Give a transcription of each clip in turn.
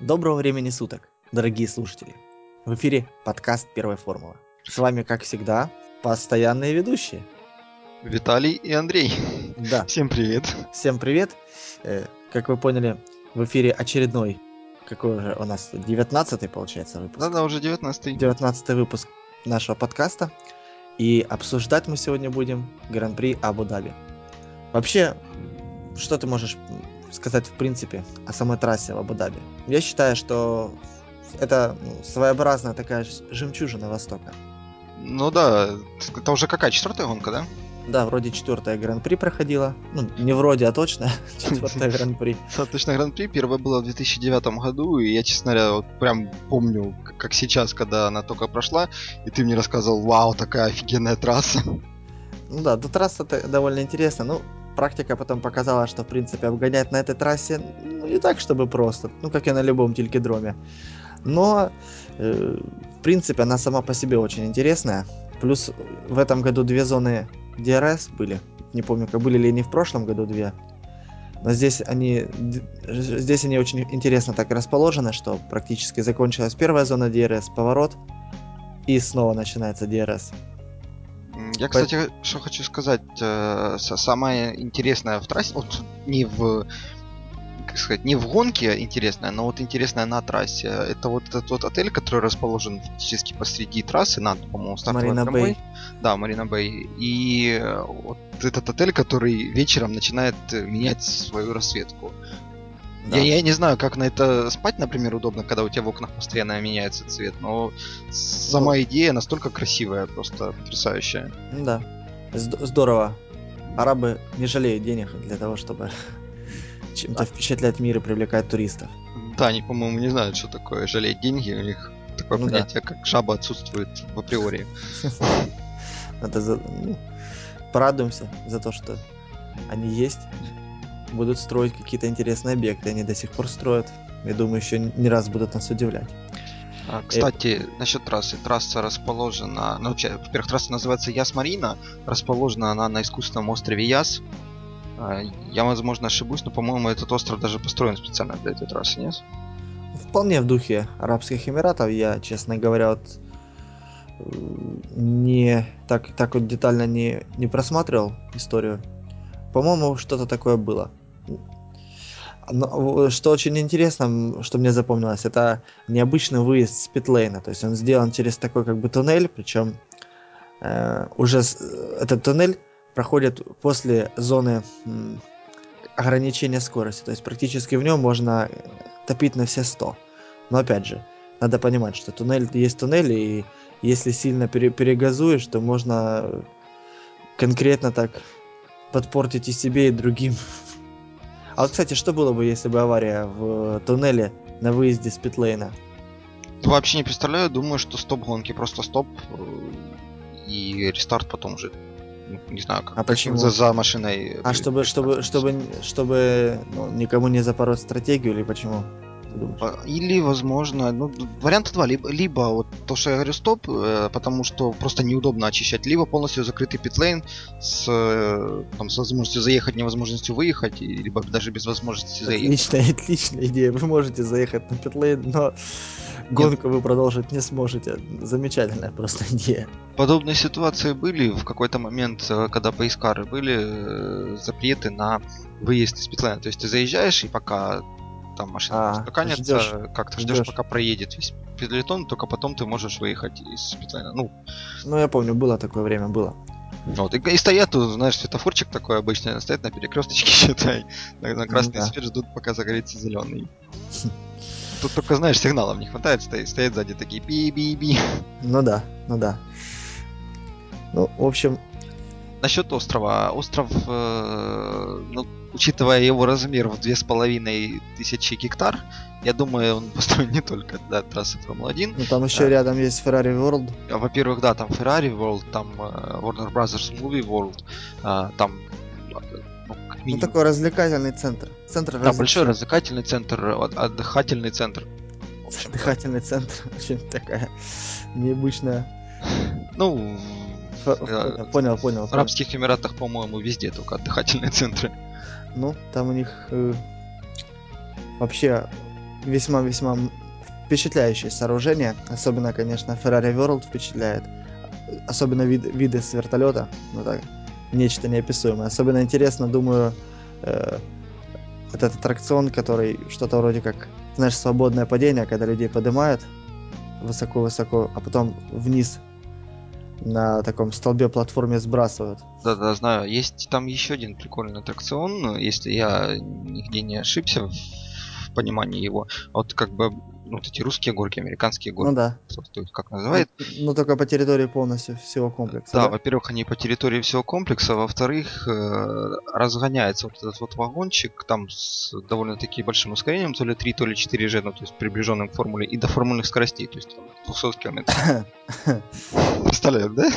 Доброго времени суток, дорогие слушатели. В эфире подкаст «Первая формула». С вами, как всегда, постоянные ведущие. Виталий и Андрей. Да, Всем привет. всем привет. Э, Как вы поняли, в эфире очередной, какой уже у нас, 19 получается выпуск. Да-да, уже 19 19 выпуск нашего подкаста. И обсуждать мы сегодня будем Гран-при Абу-Даби. Вообще, что ты можешь сказать в принципе о самой трассе в Абу-Даби? Я считаю, что это ну, своеобразная такая жемчужина Востока. Ну да, это уже какая, четвертая гонка, да? Да, вроде четвертая Гран-при проходила. Ну, не вроде, а точно. Четвертая Гран-при. Достаточно Гран-при. Первая была в 2009 году, и я, честно говоря, вот прям помню, как сейчас, когда она только прошла, и ты мне рассказывал, вау, такая офигенная трасса. Ну да, эта трасса довольно интересна. Ну, практика потом показала, что, в принципе, обгонять на этой трассе, ну, не так, чтобы просто. Ну, как и на любом телькидроме. Но, э, в принципе, она сама по себе очень интересная. Плюс в этом году две зоны DRS были. Не помню, как были ли они в прошлом году две. Но здесь они, здесь они очень интересно так расположены, что практически закончилась первая зона DRS, поворот, и снова начинается DRS. Я, кстати, что хочу сказать, э, самое интересное в трассе, вот не в как сказать, не в гонке интересное, но вот интересное на трассе. Это вот этот вот отель, который расположен фактически посреди трассы, над, по-моему, стартовой Марина. Бэй. Да, Марина Бэй. И э, вот этот отель, который вечером начинает э, менять свою расцветку. Да. Я, я не знаю, как на это спать, например, удобно, когда у тебя в окнах постоянно меняется цвет, но сама идея настолько красивая, просто потрясающая. Да, Зд- здорово. Арабы не жалеют денег для того, чтобы чем-то впечатлять мир и привлекать туристов. Да, они, по-моему, не знают, что такое жалеть деньги, у них такое Ну да. понятие, как жаба отсутствует в априори. Надо за- ну, порадуемся за то, что они есть. Будут строить какие-то интересные объекты. Они до сих пор строят. Я думаю, еще не раз будут нас удивлять. А, Кстати, насчет трассы. Трасса расположена... Ну, во-первых, трасса называется Яс Марина. Расположена она на искусственном острове Яс. А, Я, возможно, ошибусь, но, по-моему, этот остров даже построен специально для этой трассы, нет? Вполне в духе Арабских Эмиратов. Я, честно говоря, вот э, не так, так вот детально не, не просматривал историю. По-моему, что-то такое было. Но, что очень интересно, что мне запомнилось, это необычный выезд с питлейна. То есть он сделан через такой как бы туннель, причем э, уже с- этот туннель проходит после зоны м, ограничения скорости. То есть практически в нем можно топить на все 100. Но опять же, надо понимать, что туннель есть туннель, и если сильно пере- перегазуешь, то можно конкретно так подпортить и себе, и другим. А вот, кстати, что было бы, если бы авария в туннеле на выезде с питлейна? Вообще не представляю, думаю, что стоп гонки, просто стоп э, и рестарт потом. Ну, Не знаю, как А почему? за, за машиной. А э, чтобы, чтобы, чтобы, чтобы ну, никому не запороть стратегию или почему? А, Или, возможно, ну, варианта два. Либо, либо вот то, что я говорю, стоп, э, потому что просто неудобно очищать, либо полностью закрытый питлейн с, э, там, с возможностью заехать, невозможностью выехать, либо даже без возможности заехать. Отличная, отличная идея. Вы можете заехать на питлейн, но гонку вы продолжить не сможете. Замечательная просто идея. Подобные ситуации были в какой-то момент, э, когда поискары были запреты на выезд из питлейна. То есть ты заезжаешь, и пока там машина А, устаканится, ждёшь, как-то ждешь, ждёшь. пока проедет весь петлетон, только потом ты можешь выехать из питлейна. Ну, Ну, я помню, было такое время, было. Вот, и, и стоят тут, знаешь, светофорчик такой обычный, стоят на перекресточке, считай, на, на красный да. свет ждут, пока загорится зеленый. Тут только, знаешь, сигналов не хватает, стоят, стоят сзади такие би-би-би. Ну да, ну да. Ну, в общем, Насчет острова. Остров, э, ну, учитывая его размер в две с половиной тысячи гектар, я думаю, он построен не только для трассы Формулы-1. ну там еще Да. рядом есть Ferrari World. А, Во-первых, да, там Ferrari World, там э, Warner Brothers Movie World, а, там, ну, Ну, такой развлекательный центр. Центр Да, большой развлекательный центр, от- отдыхательный центр. В общем, Дыхательный центр. Очень такая необычная. ну, э, Понял, понял, понял. в Арабских Эмиратах, по-моему, везде только отдыхательные центры. Ну, там у них э, вообще весьма-весьма впечатляющее сооружение. Особенно, конечно, Ferrari World впечатляет. Особенно вид, виды с вертолета. Ну так, нечто неописуемое. Особенно интересно, думаю, э, этот аттракцион, который что-то вроде как, знаешь, свободное падение, когда людей поднимают высоко-высоко, а потом вниз на таком столбе платформе сбрасывают. Да-да, знаю. Есть там еще один прикольный аттракцион, если я нигде не ошибся в понимании его. Вот как бы вот эти русские горки, американские горки. Ну да. Есть как называют. Ну, ну только по территории полностью всего комплекса. Да, Да, во-первых, они по территории всего комплекса, во-вторых, э, разгоняется вот этот вот вагончик там с довольно-таки большим ускорением, то ли 3, то ли 4 G, ну, то есть приближенным к формуле, и до формульных скоростей, то есть там, 200 км. Представляешь, да?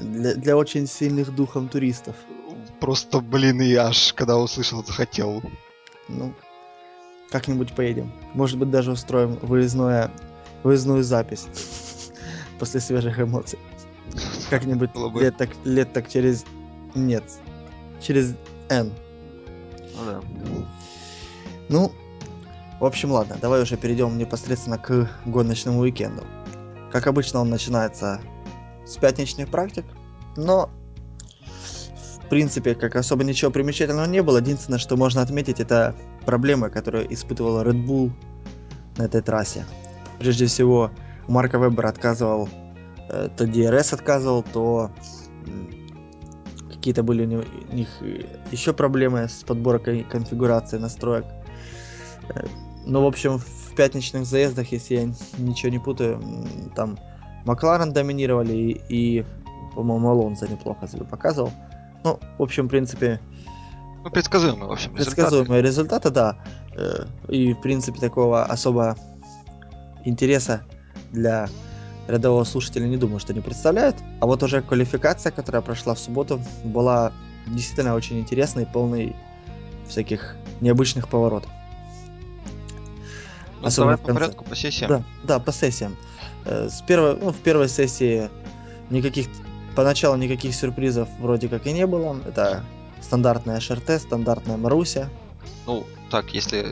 Для, для очень сильных духом туристов. Просто, блин, и аж, когда услышал, захотел. Ну, как-нибудь поедем. Может быть, даже устроим выездное, выездную запись после свежих эмоций. Как-нибудь лет так, лет так через... Нет, через N. Ну да. Ну, в общем, ладно, давай уже перейдем непосредственно к гоночному уикенду. Как обычно, он начинается с пятничных практик, но принципе, как особо ничего примечательного не было. Единственное, что можно отметить, это проблемы, которые испытывал Red Bull на этой трассе. Прежде всего, Марка Вебер отказывал, э, то DRS отказывал, то какие-то были у них еще проблемы с подборкой конфигурации настроек. Э, Ну, в общем, в пятничных заездах, если я ничего не путаю, там Макларен доминировали и, и, по-моему, Алонсо неплохо себя показывал. Ну, в общем, в принципе, Ну, предсказуемый, в общем, предсказуемые результаты, да. Э, И, в принципе, такого особо интереса для рядового слушателя не думаю, что не представляют. А вот уже квалификация, которая прошла в субботу, была действительно очень интересной, полной всяких необычных поворотов. Ну, Особенно давай по порядку, по сессиям. Да, да, по сессиям. Э, С первой, ну, в первой сессии никаких, поначалу никаких сюрпризов вроде как и не было. Это стандартная ШРТ, стандартная Маруся. Ну, так, если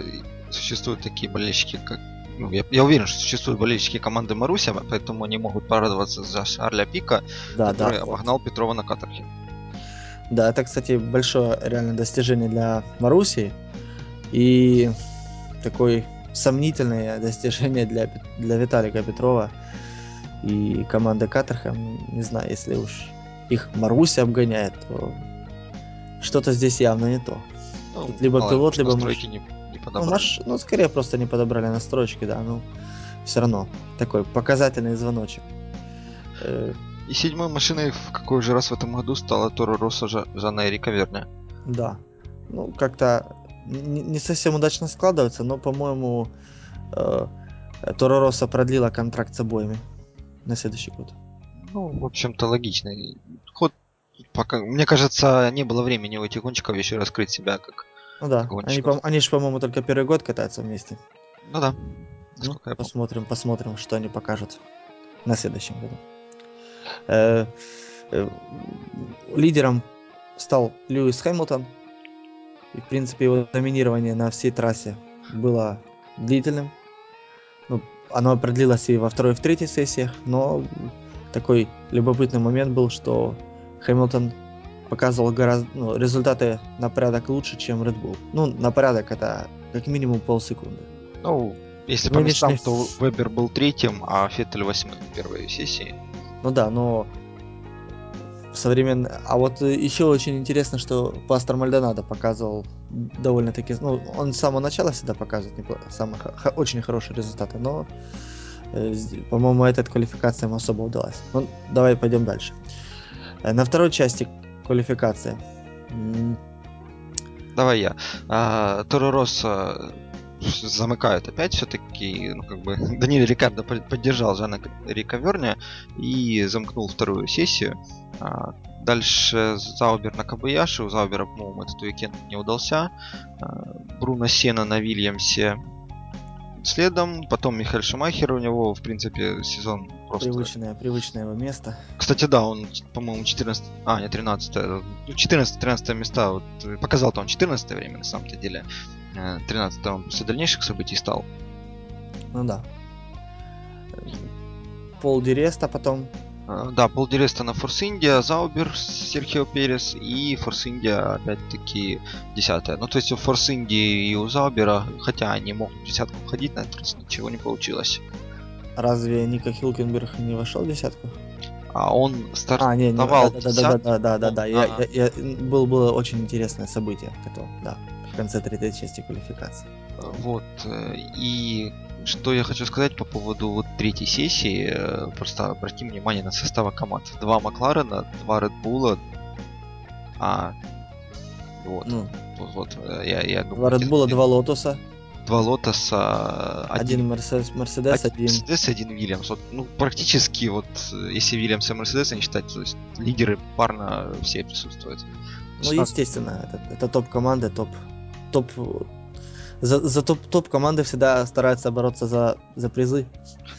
существуют такие болельщики, как... Ну, я, я уверен, что существуют болельщики команды Маруся, поэтому они могут порадоваться за Шарля Пика, Да, который да. вот. обогнал Петрова на каторге. Да, это, кстати, большое реально достижение для Маруси и такое сомнительное достижение для, для Виталика Петрова и команды Катерхэм. Не знаю, если уж их Маруся обгоняет, то что-то здесь явно не то. Ну, Тут либо ли, пилот, либо настройки маш- не, не Ну, подобрали. маш- ну, скорее просто не подобрали настройки, да, ну, все равно такой показательный звоночек. Э, И седьмой машиной в какой же раз в этом году стала Торо Росса Жа- Жанна Эрика Верня. Да. Ну, как-то не, совсем удачно складывается, но, по-моему, э, Торо Росса продлила контракт с обоими на следующий год. Ну, в общем-то, логичный ход. Пока, мне кажется, не было времени у этих гонщиков еще раскрыть себя как... Ну да, они, по- они же, по-моему, только первый год катаются вместе. Ну да. Ну, посмотрим, посмотрим, что они покажут на следующем году. Э, э, лидером стал Льюис Хэмилтон. И, в принципе, его доминирование на всей трассе было длительным. Ну, оно продлилось и во второй, и в третьей сессиях, но такой любопытный момент был, что Хэмилтон показывал гораздо, ну, результаты на порядок лучше, чем Red Bull. Ну, на порядок это как минимум полсекунды. Ну, если по Нынешний- местам, то Вебер был третьим, а Феттель восьмым в первой сессии. Ну да, но современно... А вот э, еще очень интересно, что Пастор Мальдонадо показывал довольно-таки... Ну, он с самого начала всегда показывает непло- самые хо- очень хорошие результаты, но, э, по-моему, эта квалификация ему особо удалась. Ну, давай пойдем дальше. Э, На второй части квалификации. Давай я. А, Торо Росса замыкают опять все-таки, ну, как бы, Даниэль Рикардо по- поддержал Жана Рика Верня и замкнул вторую сессию. А, дальше Заубер на Кабаяши. У Заубера, по-моему, этот уикенд не удался. А, Бруно Сена на Вильямсе следом. Потом Михаил Шумахер. У него, в принципе, сезон просто... Привычное, привычное его место. Кстати, да, он, по-моему, 14... А, не 13 ну, 14-13 места. Вот, э, показал-то он 14 время, на самом-то деле. Э, 13 он после дальнейших событий стал. Ну да. Пол Диреста потом. А, Да, Пол Диреста на Форс Индия, Заубер, Серхио Перес и Форс Индия опять-таки десятая. Ну, то есть у Форс Индии и у Заубера, хотя они могут в десятку входить, на этот раз ничего не получилось. Разве Ника Хилкенберг не вошел в десятку? А он А, не, не, да, стартовал да, да, да, да, да, да, Я, на- я, я- был, было очень интересное событие, которое, да, в конце третьей части квалификации. Вот. э, И что я хочу сказать по поводу вот третьей сессии. э, Просто обратим внимание на состава команд. Два Макларена, два Редбула. А, вот, Ну, вот, вот, э, я, я думаю, два Bull, два Лотоса, два Лотоса, один Мерседес, Мерседес, один. Мерседес один Вильямс. Вот, ну, практически вот, э, если Вильямс и Мерседес не считать, то есть лидеры парно все присутствуют. Ну, естественно, это, это топ команды, топ, топ, за, за топ, топ команды всегда стараются бороться за, за призы,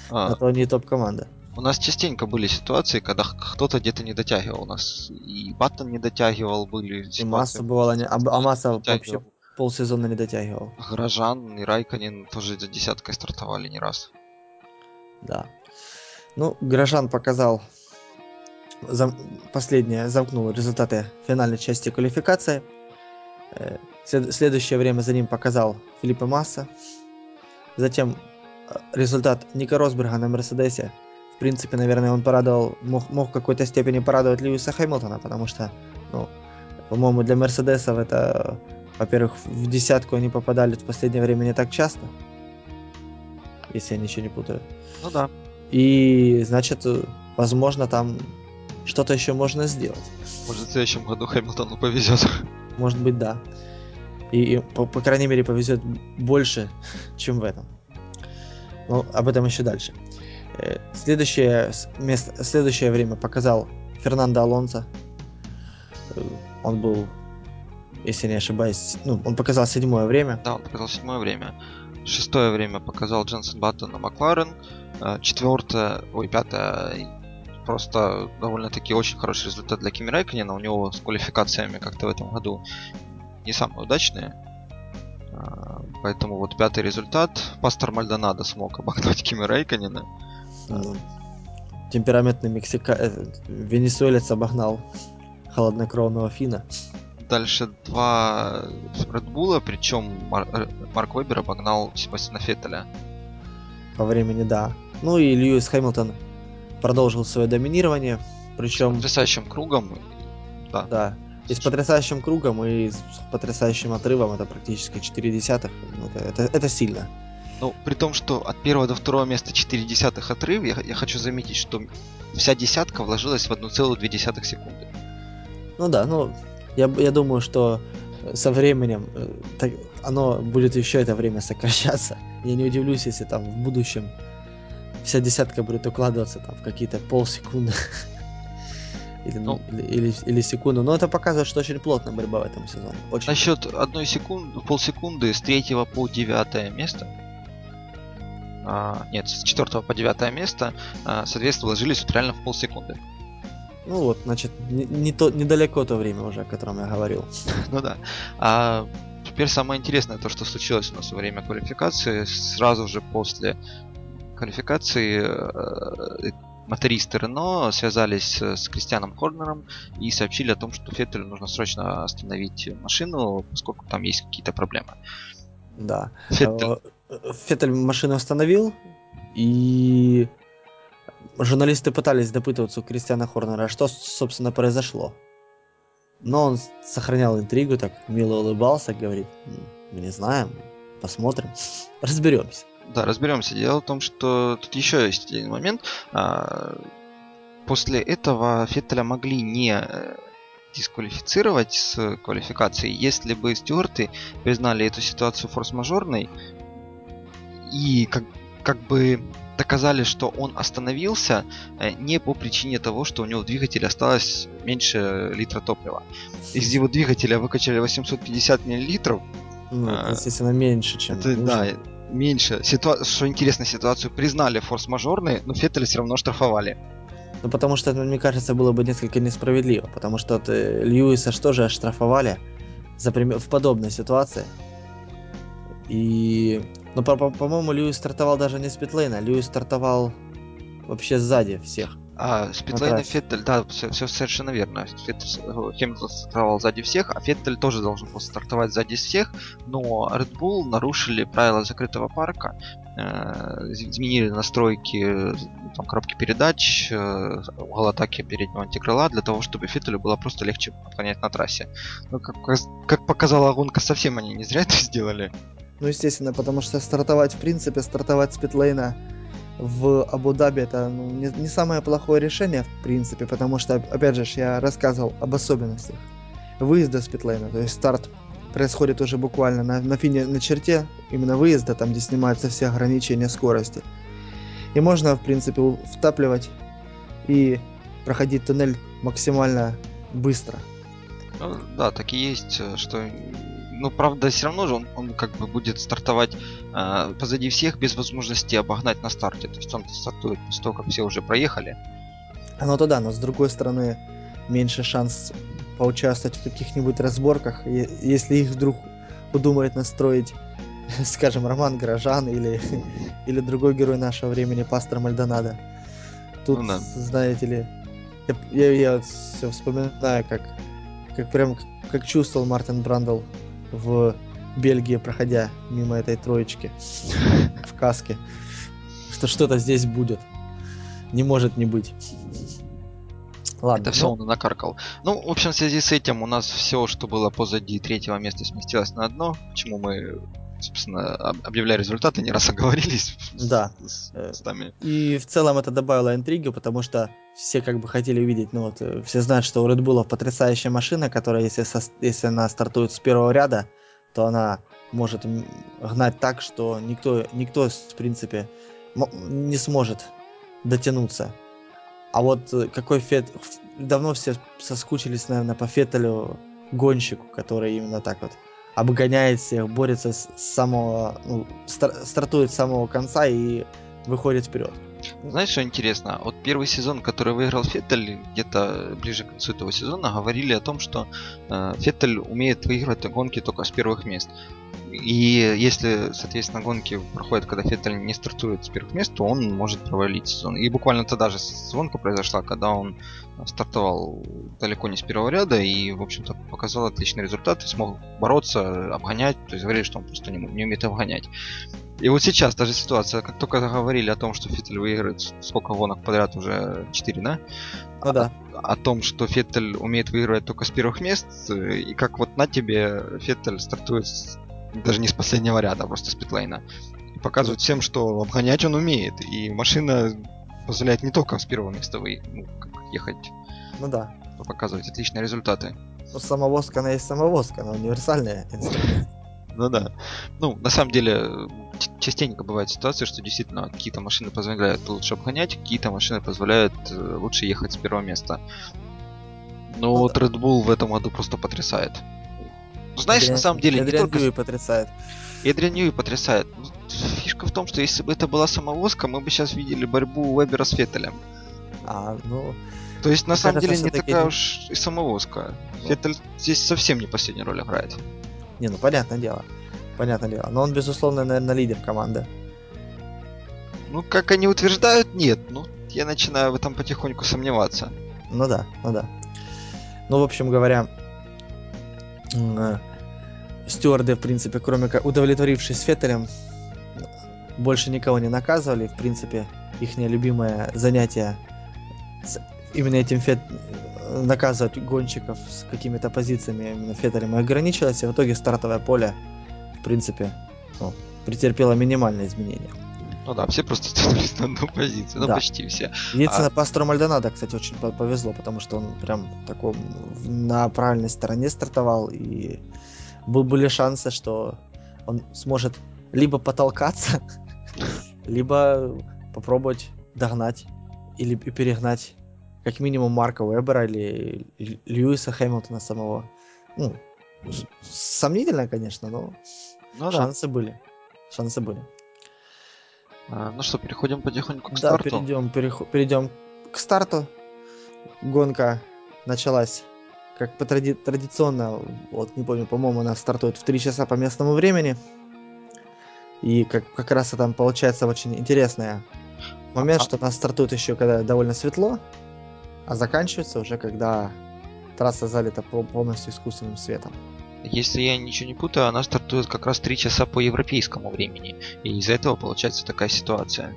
А, а то они топ команда. У нас частенько были ситуации, когда кто-то где-то не дотягивал. У нас и Баттон не дотягивал, были И ситуации. масса бывала, не- а, а масса вообще полсезона не дотягивал. Горожан и Райконин тоже за десяткой стартовали не раз. Да. Ну, Горожан показал зам- последнее, замкнул результаты финальной части квалификации. След- следующее время за ним показал Филиппа Масса. Затем э, результат Ника Росберга на Мерседесе. В принципе, наверное, он порадовал, мог, мог в какой-то степени порадовать Льюиса Хэмилтона, потому что, ну, по-моему, для Мерседесов это, во-первых, в десятку они попадали в последнее время не так часто, если я ничего не путаю. Ну да. И, значит, возможно, там что-то еще можно сделать. Может в следующем году Хэмилтону повезет. Может быть, да. И, и, по, по крайней мере, повезет больше, чем в этом. Но об этом еще дальше. Э, Следующее, место, следующее время показал Фернандо Алонсо. Э, Он был, если не ошибаюсь, ну, он показал седьмое время. Да, он показал седьмое время. Шестое время показал Дженсен Баттон на Макларен. Э, Четвертое, ой, пятое, просто довольно-таки очень хороший результат для Кими Райконена. У него с квалификациями как-то в этом году не самые удачные. А, Поэтому вот пятый результат. Пастор Мальдонадо смог обогнать Кими Райконена. Ну, Темпераментный мексика... э, Венесуэлец обогнал холоднокровного Фина. Дальше два Редбула, причем Марк Вебер обогнал Себастьяна Феттеля. по времени, да. Ну и Льюис Хэмилтон продолжил свое доминирование, причем, Потрясающим кругом. Да. да, и с потрясающим кругом, и с потрясающим отрывом, это практически 4 десятых, ну, это, это, это сильно. Ну, при том, что от первого до второго места 4 десятых отрыв, я, я хочу заметить, что вся десятка вложилась в 1,2 секунды. Ну да, ну, я, я думаю, что э, со временем э, так- оно будет еще это время сокращаться. Я не удивлюсь, если там в будущем вся десятка будет укладываться там в какие-то полсекунды. Или, Ну. или, или, или секунду. Но это показывает, что очень плотная борьба в этом сезоне. Очень Насчет одной секунды, полсекунды с третьего по девятое место. а, нет, с четвертого по девятое место, а, соответственно, вложились вот реально в полсекунды. Ну вот, значит, не, не то, недалеко то время уже, о котором я говорил. Ну да. А теперь самое интересное, то, что случилось у нас во время квалификации. Сразу же после квалификации э, мотористы Рено связались с Кристианом Хорнером и сообщили о том, что Феттелю нужно срочно остановить машину, поскольку там есть какие-то проблемы. Да. Феттель, Э, Феттель машину остановил, и журналисты пытались допытываться у Кристиана Хорнера, что, собственно, произошло. Но он сохранял интригу, так мило улыбался, говорит, «М, мы не знаем, посмотрим, разберемся. Да, разберемся. Дело в том, что тут еще есть один момент. А, После этого Феттеля могли не э, дисквалифицировать с квалификации, если бы стюарты признали эту ситуацию форс-мажорной и как, как бы доказали, что он остановился э, не по причине того, что у него в двигателе осталось меньше литра топлива. Из его двигателя выкачали 850 миллилитров, Ну, это, А, естественно, меньше, чем это, нужно. да, меньше. Ситуа- Что интересно, ситуацию признали форс-мажорной, но Феттеля все равно штрафовали. Ну, потому что мне кажется, было бы несколько несправедливо. Потому что вот, э, Льюиса что же оштрафовали за пример... в подобной ситуации. И Но, по- по-моему, Льюис стартовал даже не с питлейна, Льюис стартовал вообще сзади всех. А, с питлейна трассе. Феттель, да, все, совершенно верно. Феттель, э, Хэмилтон стартовал сзади всех, а Феттель тоже должен был стартовать сзади всех, но Red Bull нарушили правила закрытого парка, э, изменили настройки э, там, коробки передач, э, угол атаки переднего антикрыла для того, чтобы Феттелю было просто легче обгонять на трассе. Но как, как показала гонка, совсем они не зря это сделали. Ну, естественно, потому что стартовать, в принципе, стартовать с питлейна в Абу-Даби это ну, не, не самое плохое решение, в принципе, потому что, опять же, я рассказывал об особенностях выезда с питлейна, то есть старт происходит уже буквально на, на фине, на черте именно выезда, там, где снимаются все ограничения скорости. И можно, в принципе, втапливать и проходить туннель максимально быстро. Ну, да, так и есть, э, что... Ну, правда, все равно же он, он как бы будет стартовать э, позади всех без возможности обогнать на старте. То есть он стартует после того, как все уже проехали. Ну то да, но с другой стороны, меньше шанс поучаствовать в каких-нибудь разборках, если их вдруг удумает настроить, скажем, Роман Горожан или, или другой герой нашего времени, Пастор Мальдонадо. Тут, Ну да. знаете ли, я, я, все вспоминаю, как, как прям как чувствовал Мартин Брандл в Бельгии, проходя мимо этой троечки в каске, что что-то здесь будет. Не может не быть. Ладно, Это все ну, он накаркал. Ну, в общем, в связи с этим у нас все, что было позади третьего места, сместилось на одно. Почему мы, собственно, об- объявляя результаты, не раз оговорились с- Да. с, Э, с нами. И в целом это добавило интриги, потому что все как бы хотели увидеть, ну вот, э, все знают, что у Red Bull потрясающая машина, которая, если, со- если она стартует с первого ряда, то она может гнать так, что никто, никто в принципе, не сможет дотянуться. А вот э, какой Фет... Давно все соскучились, наверное, по Феттелю гонщику, который именно так вот обгоняет всех, борется с самого... ну, стар- стартует с самого конца и выходит вперед. Знаешь, что интересно? Вот первый сезон, который выиграл Феттель, где-то ближе к концу этого сезона, говорили о том, что э, Феттель умеет выигрывать гонки только с первых мест. И если, соответственно, гонки проходят, когда Феттель не стартует с первых мест, то он может провалить сезон. И буквально тогда же гонка произошла, когда он стартовал далеко не с первого ряда и, в общем-то, показал отличный результат и смог бороться, обгонять. То есть говорили, что он просто не, не умеет обгонять. И вот сейчас та же ситуация, как только заговорили о том, что Феттель выиграет сколько гонок подряд, уже 4, да? Ну да. О том, что Феттель умеет выигрывать только с первых мест, и как вот на тебе Феттель стартует с- даже не с последнего ряда, а просто с питлейна. И показывает всем, что обгонять он умеет, и машина позволяет не только с первого места вы, ну, ехать, Ну да. а показывать отличные результаты. Ну, самовозка, она есть самовозка, она универсальная. Ну да. Ну, на самом деле, частенько бывает ситуация, что действительно какие-то машины позволяют лучше обгонять, какие-то машины позволяют э, лучше ехать с первого места. Но Ну вот да. Red Bull в этом году просто потрясает. Ну, знаешь, на Эдриан- самом деле, не Эдриан только Ньюи потрясает. Эдриан Ньюи потрясает. Ну, Фишка в том, что если бы это была самовозка, мы бы сейчас видели борьбу Вебера с Феттелем. А, ну, То есть, на самом деле, не такая не- уж и самовозка. Феттель здесь совсем не последнюю роль играет. не, ну понятное дело. Понятное дело. Но он, безусловно, наверное, лидер команды. Ну, как они утверждают, нет. Ну, я начинаю в этом потихоньку сомневаться. Ну да, ну да. Ну, в общем говоря, стюарды, в принципе, кроме как удовлетворившись Феттелем, больше никого не наказывали. В принципе, их любимое занятие именно этим Фет... наказывать гонщиков с какими-то позициями именно Феттелем и ограничилось, и в итоге стартовое поле, в принципе, ну, претерпело минимальные изменения. Ну да, все просто стянулись на одну позицию. Ну, Да. почти все. Единственное, пастору Мальдонадо, кстати, очень по- повезло, потому что он прям таком в- на правильной стороне стартовал, и был, были шансы, что он сможет либо потолкаться, либо попробовать догнать или перегнать как минимум Марка Уэбера или Ль- Льюиса Хэмилтона самого. Ну, сомнительно, конечно, но Ну да. шансы были. Шансы были. А, ну что, переходим потихоньку к Да, старту. перейдем, перехо- перейдем к старту. Гонка началась как по тради- традиционно, вот не помню, по-моему, она стартует в 3 часа по местному времени. И как, как раз там получается очень интересный момент, а. что нас стартует еще когда довольно светло, а заканчивается уже когда трасса залита полностью искусственным светом. Если я ничего не путаю, она стартует как раз 3 часа по европейскому времени. И из-за этого получается такая ситуация.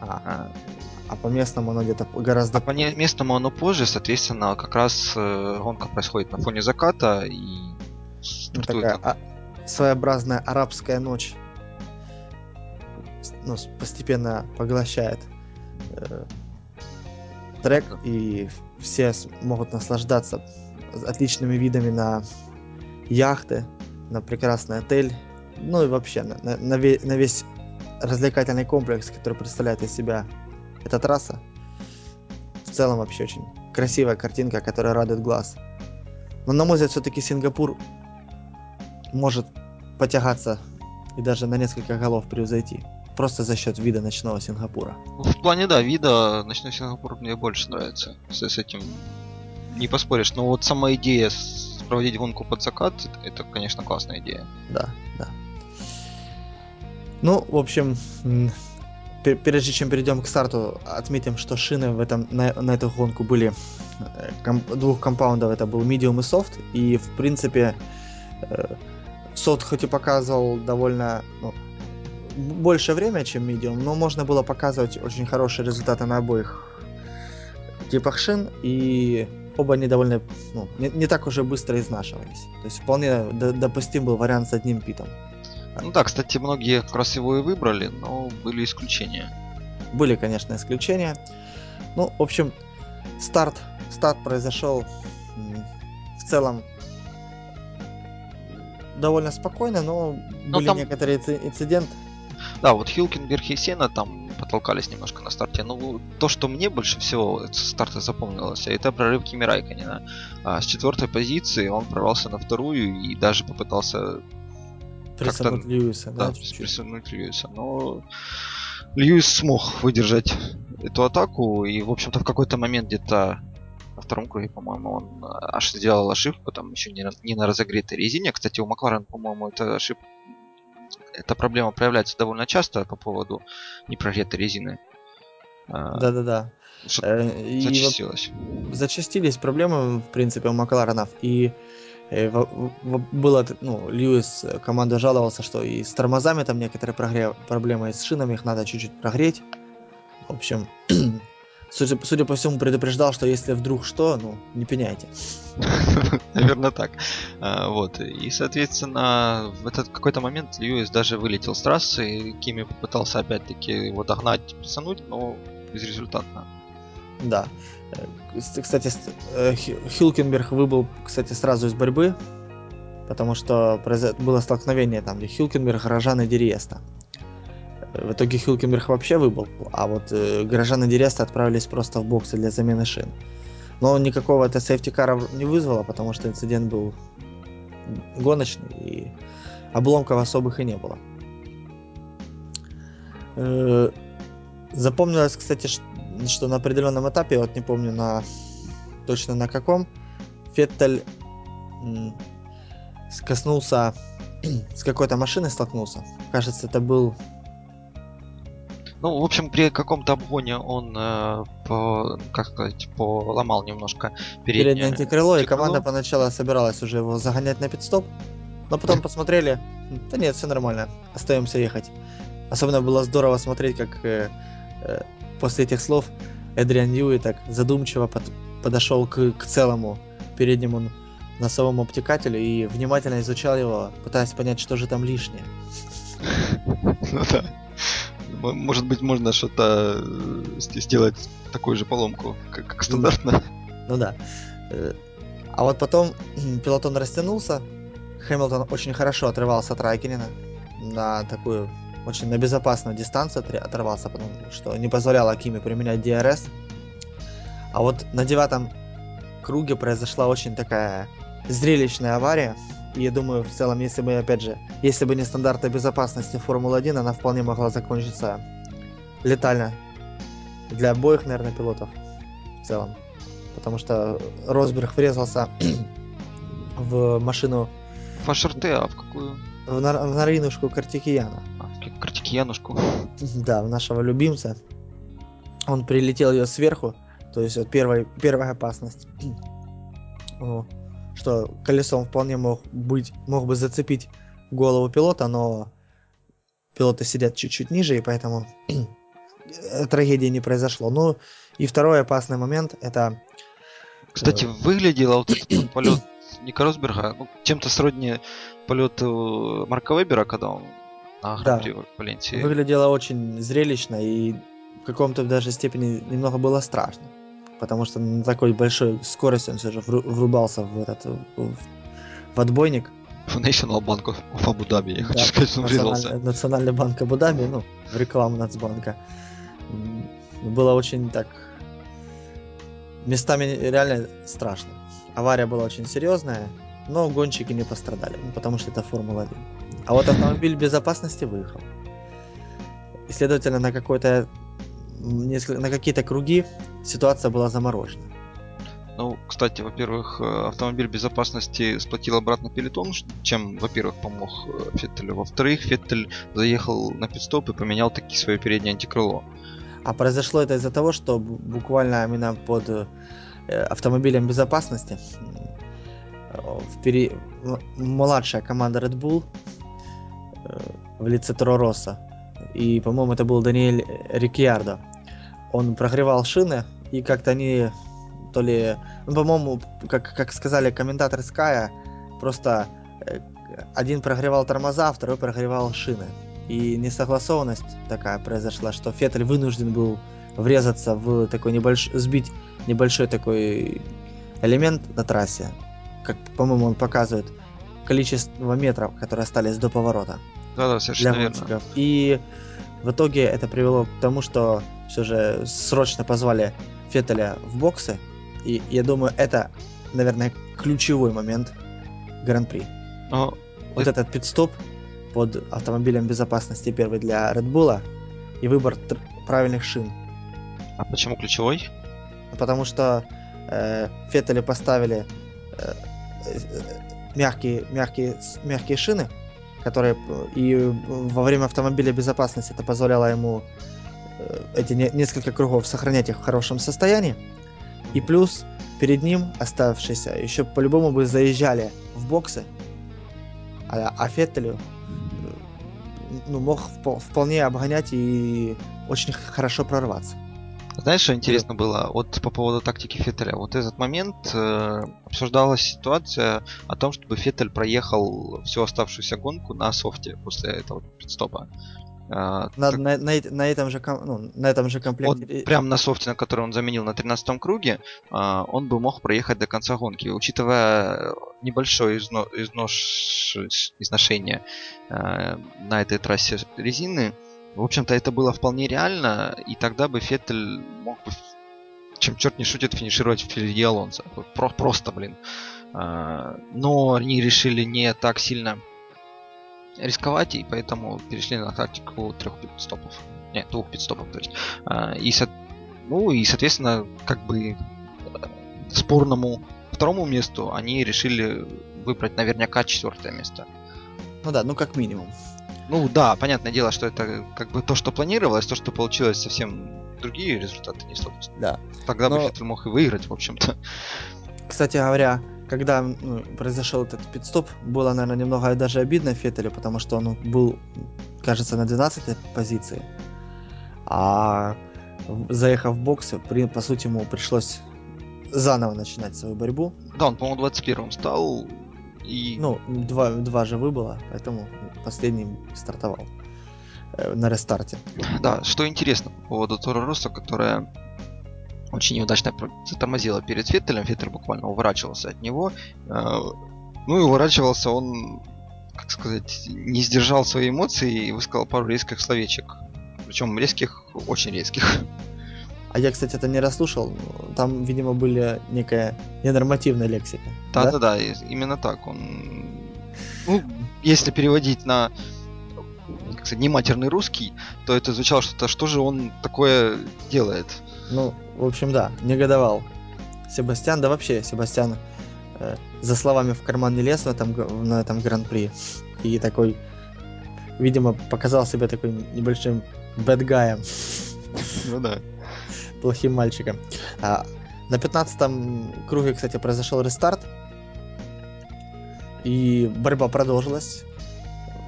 А, а, по местному оно где-то гораздо... А по местному оно позже, соответственно, как раз э, гонка происходит на фоне заката и стартует... Ну, такая, а, своеобразная арабская ночь ну, постепенно поглощает э, трек, и все могут наслаждаться отличными видами на яхты, на прекрасный отель, ну и вообще на, на, на, весь, развлекательный комплекс, который представляет из себя эта трасса. В целом вообще очень красивая картинка, которая радует глаз. Но на мой взгляд, все-таки Сингапур может потягаться и даже на несколько голов превзойти. Просто за счет вида ночного Сингапура. Ну, в плане, да, вида ночной Сингапур мне больше нравится. С, с этим не поспоришь. Но вот сама идея с проводить гонку под закат, это, конечно, классная идея. Да, да. Ну, в общем, прежде чем перейдем к старту, отметим, что шины в этом, на, на эту гонку были э, комп, двух компаундов, это был Medium и Soft, и в принципе э, Soft хоть и показывал довольно ну, больше время, чем Medium, но можно было показывать очень хорошие результаты на обоих типах шин, и оба они довольно, ну, не, не так уже быстро изнашивались. То есть вполне допустим был вариант с одним питом. Ну да, кстати, многие как раз его и выбрали, но были исключения. Были, конечно, исключения. Ну, в общем, старт, старт произошел в целом довольно спокойно, но, но были там... некоторые инциденты. Да, вот Хилкенберг и Сена там потолкались немножко на старте. Но то, что мне больше всего с старта запомнилось, это прорыв Кими Райконина. А с четвертой позиции он прорвался на вторую и даже попытался Прессануть Льюиса, да? Да, Льюиса. Но Льюис смог выдержать эту атаку, и, в общем-то, в какой-то момент где-то на втором круге, по-моему, он аж сделал ошибку, там еще не, не на разогретой резине. Кстати, у Макларен, по-моему, эта ошибка эта проблема проявляется довольно часто по поводу непрогретой резины. А, Да-да-да. Э, зачастилось. Зачастились проблемы, в принципе, у Макларенов. И э, было, ну, Льюис, э, команда жаловался, что и с тормозами там некоторые прогре... проблемы, и с шинами их надо чуть-чуть прогреть. В общем, судя, судя по всему, предупреждал, что если вдруг что, ну, не пеняйте. Наверное, так. А, вот. И, соответственно, в этот какой-то момент Льюис даже вылетел с трассы, и Кими попытался опять-таки его догнать, писануть, но безрезультатно. Да. Э, кстати, э, Хилкенберг выбыл, кстати, сразу из борьбы, потому что было столкновение там, где Хилкенберг, Рожан и Дириеста. В итоге Хилкенберг вообще выбыл, а вот э, Горожан и Диреста отправились просто в боксы для замены шин. Но никакого это сейфтикара не вызвало, потому что инцидент был гоночный, и обломков особых и не было. Э, запомнилось, кстати, что на определенном этапе, вот не помню на точно на каком, Феттель коснулся с какой-то машиной столкнулся. Кажется, это был ну, в общем, при каком-то обгоне он, э, по, как сказать, поломал немножко переднее, переднее антикрыло, и команда поначалу собиралась уже его загонять на пидстоп, но потом посмотрели, да нет, все нормально, остаемся ехать. Особенно было здорово смотреть, как э, э, после этих слов Эдриан Ньюи так задумчиво под, подошел к, к целому переднему носовому обтекателю и внимательно изучал его, пытаясь понять, что же там лишнее. Ну да. Может быть, можно что-то э, сделать такую же поломку, как, как стандартно. Ну да. Э, а вот потом пилотон растянулся. Хэмилтон очень хорошо отрывался от Райкинина на такую очень на безопасную дистанцию оторвался, потому что не позволяло Акиме применять DRS. А вот на девятом круге произошла очень такая зрелищная авария. И я думаю, в целом, если бы, опять же, если бы не стандарты безопасности Формулы-1, она вполне могла закончиться летально. Для обоих, наверное, пилотов в целом. Потому что Росберг врезался в машину... В HRT, а в какую? В, нар- в Наринушку Картикияна. А, Картикьянушку. Да, в нашего любимца. Он прилетел ее сверху, то есть вот первая, первая опасность. Ну, что колесом вполне мог быть, мог бы зацепить голову пилота, но пилоты сидят чуть-чуть ниже, и поэтому трагедии не произошло. Ну и второй опасный момент это... Кстати, э, выглядело вот этот полет Ника Росберга ну, чем-то сродни полету Марка Вебера, когда он на да. Валенсии. Выглядело очень зрелищно и в каком-то даже степени немного было страшно. Потому что на такой большой скорости он все же врубался в этот в, в отбойник. В National Bank of Abu Dhabi, я да, хочу сказать, он врезался. Национальный банк Абу Даби, ну, в рекламу Нацбанка. Было очень так... Местами реально страшно. Авария была очень серьезная, но гонщики не пострадали, ну, потому что это Формула-1. А вот автомобиль безопасности выехал. И, следовательно, на какой-то на какие-то круги ситуация была заморожена. Ну, кстати, во-первых, э, автомобиль безопасности сплотил обратно пелетон, чем, во-первых, помог э, Феттелю. Во-вторых, Феттель заехал на пидстоп и поменял таки свое переднее антикрыло. А произошло это из-за того, что буквально именно под э, автомобилем безопасности впери... младшая команда Red Bull в лице Торо Росса, и, по-моему, это был Даниэль Рикьярдо, он прогревал шины, и как-то они то ли, ну, по-моему, как, как сказали комментаторы Ская, просто один прогревал тормоза, второй прогревал шины. И несогласованность такая произошла, что Феттель вынужден был врезаться в такой небольшой, сбить небольшой такой элемент на трассе. Как, по-моему, он показывает количество метров, которые остались до поворота. Да, да, совершенно верно. И в итоге это привело к тому, что все же срочно позвали Феттеля в боксы. И я думаю, это, наверное, ключевой момент Гран-при. Но... Вот этот пит-стоп под автомобилем безопасности первый для Red Bull и выбор правильных шин. А почему ключевой? Потому что э, Феттеле поставили э, э, мягкие, мягкие, мягкие шины, которые и во время автомобиля безопасности это позволяло ему э, эти не, несколько кругов сохранять их в хорошем состоянии. И плюс перед ним оставшиеся еще по-любому бы заезжали в боксы, а, а Феттелю ну, мог вполне обгонять и очень хорошо прорваться. Знаешь, что интересно было? Вот по поводу тактики Феттеля. Вот этот момент э, обсуждалась ситуация о том, чтобы Феттель проехал всю оставшуюся гонку на софте после этого пидстопа. А, на, так... на, на, на, этом же, ну, на этом же комплекте. Вот прям на софте, на который он заменил на 13 круге, а, он бы мог проехать до конца гонки. Учитывая небольшое изно, изнош, изношение а, на этой трассе резины, в общем-то, это было вполне реально, и тогда бы Феттель мог бы, чем черт не шутит, финишировать впереди Алонса. Про просто, блин. Но они решили не так сильно рисковать, и поэтому перешли на тактику трех пидстопов. Нет, двух пидстопов, то есть. А, и, ну, и, соответственно, как бы э, спорному второму месту они решили выбрать наверняка четвертое место. Ну да, ну как минимум. Ну да, понятное дело, что это как бы то, что планировалось, то, что получилось, совсем другие результаты несло. Да. Тогда Но... бы Феттель мог и выиграть, в общем-то. Кстати говоря, когда ну, произошел этот пидстоп, было, наверное, немного даже обидно Феттелю, потому что он был, кажется, на 12 позиции. А заехав в боксы, при, по сути, ему пришлось заново начинать свою борьбу. Да, он, по-моему, 21-м стал. И... Ну, два, два же выбыло, поэтому последним стартовал э, на рестарте. Да, что интересно по поводу Тора Росса, которая очень неудачно затормозила перед Феттелем. Феттель буквально уворачивался от него. Э, ну и уворачивался он, как сказать, не сдержал свои эмоции и высказал пару резких словечек. Причем резких, очень резких. А я, кстати, это не расслушал. Там, видимо, были некая ненормативная лексика. Да, да, да, именно так. Он, ну, если переводить на как сказать, не матерный русский, то это звучало что-то, что же он такое делает. Ну, в общем, да, негодовал. Себастьян, да вообще, Себастьян э, за словами в карман не лез в этом, на этом гран-при. И такой видимо, показал себя такой небольшим бэдгаем. Ну да. Плохим мальчиком. А, на 15 круге, кстати, произошел рестарт. И борьба продолжилась.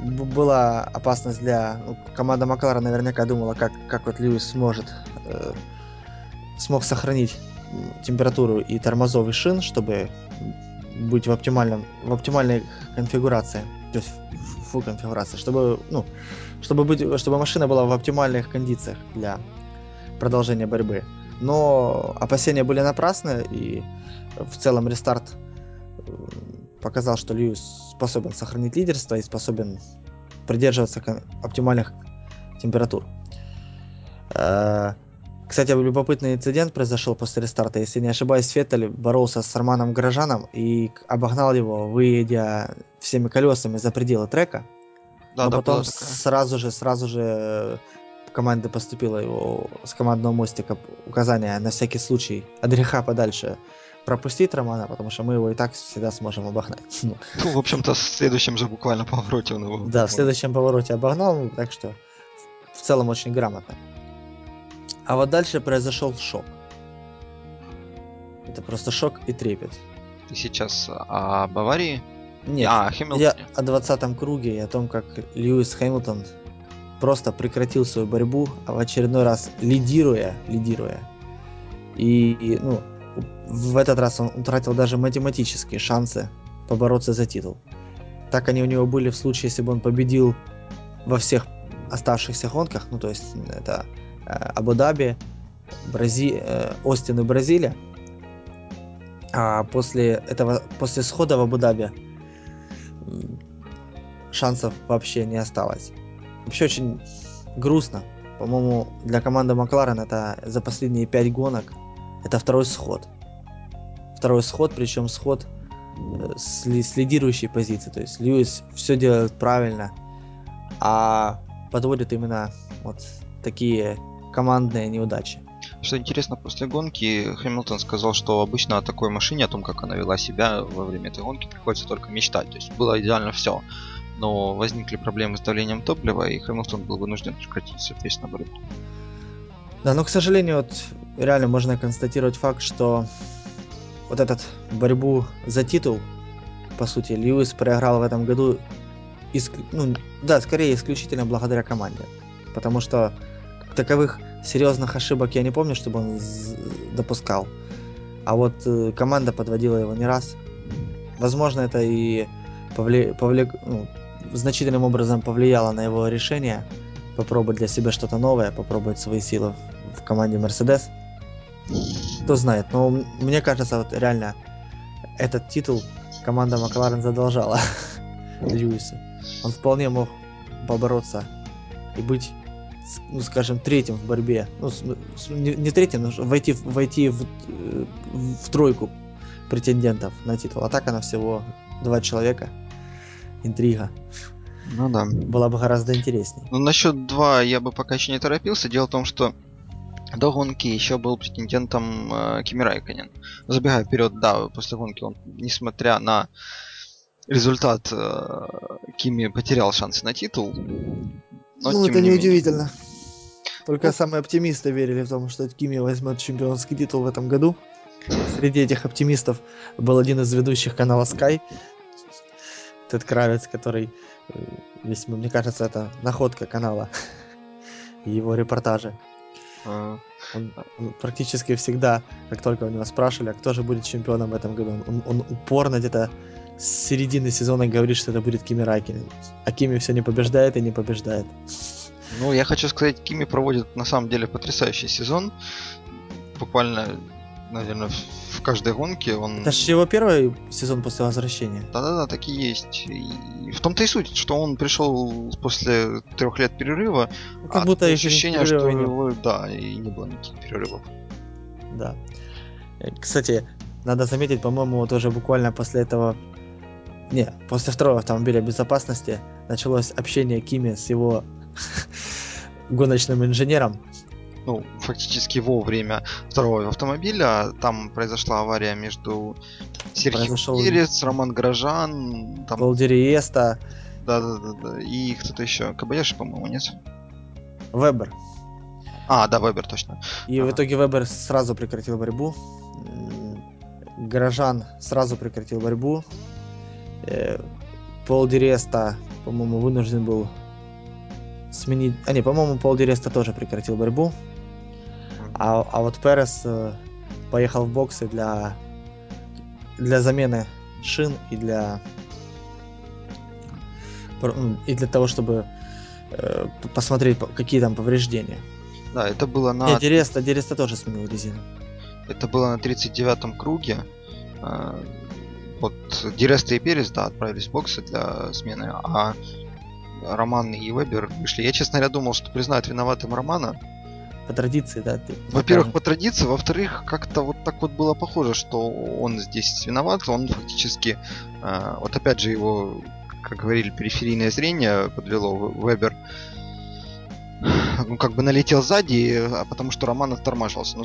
Была опасность для... Ну, команда Маклара наверняка думала, как, как вот Льюис сможет... Э, смог сохранить температуру и тормозов шин, чтобы быть в оптимальном в оптимальной конфигурации, то есть фу конфигурации, чтобы ну чтобы быть чтобы машина была в оптимальных кондициях для продолжения борьбы. Но опасения были напрасны и в целом рестарт показал, что Льюис способен сохранить лидерство и способен придерживаться оптимальных температур. Э, кстати, любопытный инцидент произошел после рестарта. Если не ошибаюсь, Феттель боролся с Романом Горожаном и обогнал его, выедя всеми колесами за пределы трека. Да, Но да, потом сразу же, сразу же команды поступило его с командного мостика указание на всякий случай от греха подальше пропустить Романа, потому что мы его и так всегда сможем обогнать. Ну, ну в общем-то, в следующем же буквально повороте он его... Да, в следующем повороте обогнал, так что в целом очень грамотно. А вот дальше произошел шок. Это просто шок и трепет. Ты сейчас о Баварии? Нет, а, я о 20 круге и о том, как Льюис Хэмилтон просто прекратил свою борьбу, а в очередной раз лидируя, лидируя. И, ну, в этот раз он утратил даже математические шансы побороться за титул. Так они у него были в случае, если бы он победил во всех оставшихся гонках, ну то есть это Э, Абу-Даби, Брази... Э, Остин и Бразилия. А после этого, после схода в Абу-Даби шансов вообще не осталось. Вообще очень грустно. По-моему, для команды Макларен это за последние пять гонок это второй сход. Второй сход, причем сход э, с, с лидирующей позиции. То есть Льюис все делает правильно, а подводит именно вот такие командные неудачи. Что интересно, после гонки Хэмилтон сказал, что обычно о такой машине, о том, как она вела себя во время этой гонки, приходится только мечтать. То есть было идеально все. Но возникли проблемы с давлением топлива, и Хэмилтон был вынужден прекратить, соответственно, борьбу. Да, но, к сожалению, вот реально можно констатировать факт, что вот этот борьбу за титул, по сути, Льюис проиграл в этом году, иск... ну, да, скорее исключительно благодаря команде. Потому что таковых серьезных ошибок я не помню, чтобы он допускал. А вот э, команда подводила его не раз. Возможно, это и повли... Повли... Ну, значительным образом повлияло на его решение попробовать для себя что-то новое, попробовать свои силы в команде Mercedes. Кто знает, но мне кажется, вот реально этот титул команда Макларен задолжала Льюису. Он вполне мог побороться и быть ну, скажем, третьим в борьбе. Ну, не, не третьим, но войти, войти в, э, в тройку претендентов на титул. А так она всего два человека. Интрига. Ну да. Была бы гораздо интереснее. Ну, насчет два я бы пока еще не торопился. Дело в том, что до гонки еще был претендентом э, Кими Райконен. Забегая вперед, да, после гонки он, несмотря на результат, э, Кими потерял шансы на титул. Но, ну, это не удивительно. Только самые оптимисты верили в том, что Кими возьмет чемпионский титул в этом году. Среди этих оптимистов был один из ведущих канала Sky, Тед Кравец, который э, весьма, мне кажется, это находка канала его репортажи. А. Он, он практически всегда, как только у него спрашивали, а кто же будет чемпионом в этом году, он, он упорно где-то с середины сезона говорит, что это будет Кими Райкин. А Кими все не побеждает и не побеждает. Ну, я хочу сказать, Кими проводит на самом деле потрясающий сезон. Буквально, наверное, в каждой гонке он... Это же его первый сезон после возвращения. Да-да-да, так и есть. И в том-то и суть, что он пришел после трех лет перерыва. Ну, как а будто ощущение, что у него, да, и не было никаких перерывов. Да. Кстати, надо заметить, по-моему, тоже буквально после этого не, после второго автомобиля безопасности началось общение Кими с его гоночным инженером. Ну, фактически во время второго автомобиля там произошла авария между Серхио Произошел... Перец, Роман Грожан, там... Волдериеста, Да, да, да, да. И кто-то еще. Кабаяши, по-моему, нет? Вебер. А, да, Вебер, точно. И ага. в итоге Вебер сразу прекратил борьбу. Горожан сразу прекратил борьбу. Э, Пол Диреста, по-моему, вынужден был сменить... А не, по-моему, Пол Диреста тоже прекратил борьбу. А, а вот Перес э, поехал в боксы для, для замены шин и для и для того, чтобы э, посмотреть, какие там повреждения. Да, это было на... Нет, Диреста, Диреста тоже сменил резину. Это было на 39-м круге. Э, вот Диреста и Перес, да, отправились в боксы для смены, а Роман и Вебер вышли. Я, честно говоря, думал, что признают виноватым Романа, по традиции, да? Ты, Во-первых, по традиции, во-вторых, как-то вот так вот было похоже, что он здесь виноват, он фактически, э, вот опять же его, как говорили, периферийное зрение подвело Вебер, ну, как бы налетел сзади, а потому что Роман оттормаживался. Ну,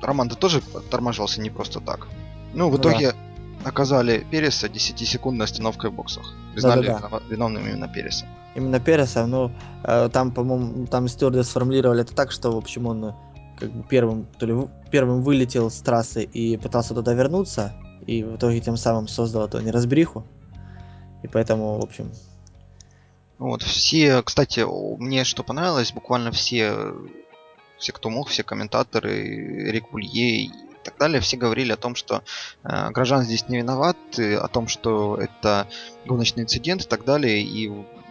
Роман-то тоже оттормаживался не просто так. Ну, в ну, итоге да. Оказали Переса 10-секундной остановкой в боксах. Признали да, да, да. виновным именно Переса именно Переса, ну, э, там, по-моему, там стюарды сформулировали это так, что, в общем, он э, как бы первым, то ли первым вылетел с трассы и пытался туда вернуться, и в итоге тем самым создал эту неразбриху. И поэтому, в общем... Вот, все, кстати, мне что понравилось, буквально все, все, кто мог, все комментаторы, Рик Булье и так далее, все говорили о том, что э, Грожан здесь не виноват, о том, что это гоночный инцидент и так далее, и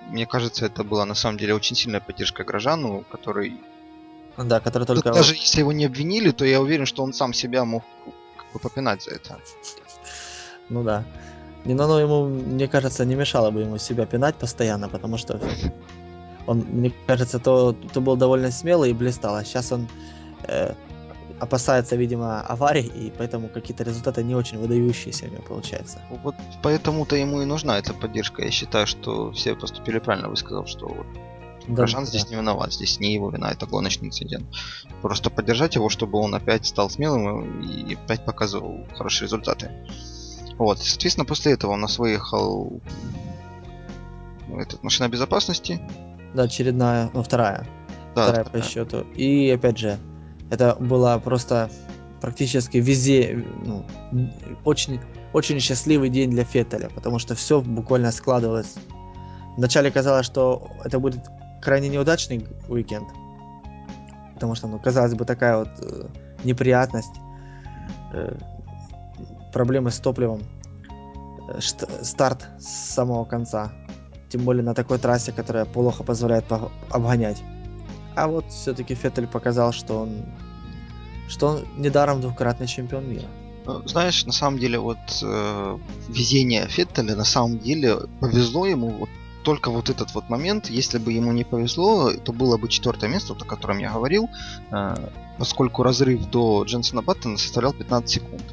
мне кажется, это была на самом деле очень сильная поддержка Грожану, который... Да, который только... Даже если его не обвинили, то я уверен, что он сам себя мог как бы попинать за это. Ну да. Не, но ну, ему, мне кажется, не мешало бы ему себя пинать постоянно, потому что он, мне кажется, то, то был довольно смелый и блистал, а сейчас он э, опасается, видимо, аварий, и поэтому какие-то результаты не очень выдающиеся у него получаются. Вот поэтому-то ему и нужна эта поддержка. Я считаю, что все поступили правильно, высказав, что вот да, Грожан да. здесь не виноват, здесь не его вина, это гоночный инцидент. Просто поддержать его, чтобы он опять стал смелым и опять показывал хорошие результаты. Вот, соответственно, после этого у нас выехал этот, машина безопасности. Да, очередная, ну вторая. Да, вторая, вторая по счету. И опять же, это было просто практически везде ну, очень, очень счастливый день для Феттеля, потому что все буквально складывалось. Вначале казалось, что это будет крайне неудачный уикенд, потому что, ну, казалось бы, такая вот э, неприятность, э, проблемы с топливом, э, старт с самого конца, тем более на такой трассе, которая плохо позволяет обгонять. А вот все-таки Феттель показал, что он что он недаром двукратный чемпион мира. Ну, знаешь, на самом деле, вот э, везение Феттеля, на самом деле, повезло ему вот только вот этот вот момент, если бы ему не повезло, то было бы четвертое место, вот о котором я говорил, э, поскольку разрыв до Дженсона Баттона составлял 15 секунд.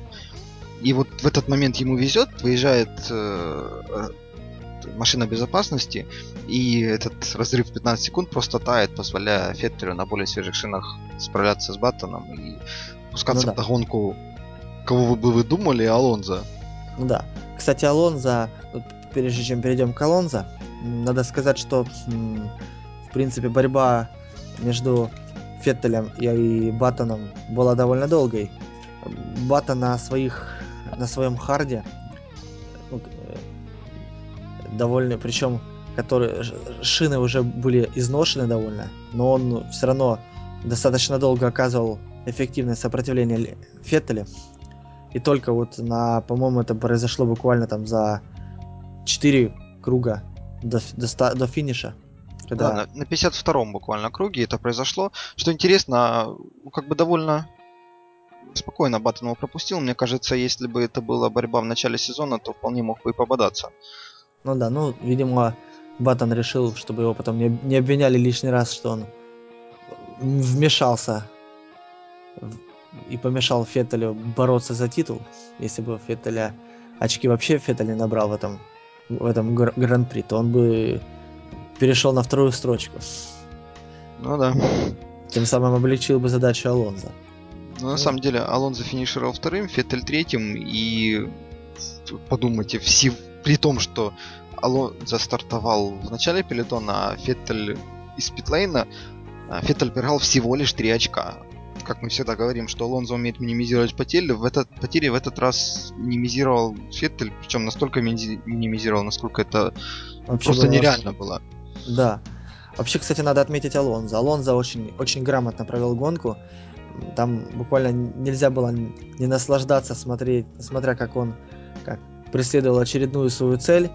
И вот в этот момент ему везет, выезжает э, машина безопасности, и этот разрыв 15 секунд просто тает, позволяя Феттеру на более свежих шинах справляться с Баттоном и пускаться ну, в догонку, кого вы бы вы думали, Алонза. Ну да. Кстати, Алонза, прежде чем перейдем к Алонзо, надо сказать, что в принципе борьба между Феттелем и Баттоном была довольно долгой. Баттон на своих на своем харде довольно, причем которые шины уже были изношены довольно, но он все равно достаточно долго оказывал эффективное сопротивление Феттеле. И только вот на, по-моему, это произошло буквально там за 4 круга до, до, до финиша. Когда... Да, на, на 52-м буквально круге это произошло. Что интересно, ну, как бы довольно спокойно Баттон его пропустил. Мне кажется, если бы это была борьба в начале сезона, то вполне мог бы и пободаться. Ну да, ну, видимо, Баттон решил, чтобы его потом не, не обвиняли лишний раз, что он вмешался и помешал Феттелю бороться за титул. Если бы Феттеля очки вообще Феттель не набрал в этом, в этом гран-при, то он бы перешел на вторую строчку. Ну да. Тем самым облегчил бы задачу Алонза. Ну, на самом деле, Алонзо финишировал вторым, Феттель третьим, и подумайте, все, при том, что Алонзо стартовал в начале пелетона, а Феттель из питлейна, а Феттель проиграл всего лишь 3 очка. Как мы всегда говорим, что Алонзо умеет минимизировать потери, в этот, потери в этот раз минимизировал Феттель, причем настолько минимизировал, насколько это Вообще просто было нереально было. Да. Вообще, кстати, надо отметить Алонзо. Алонзо очень, очень грамотно провел гонку. Там буквально нельзя было не наслаждаться, смотреть, смотря как он преследовал очередную свою цель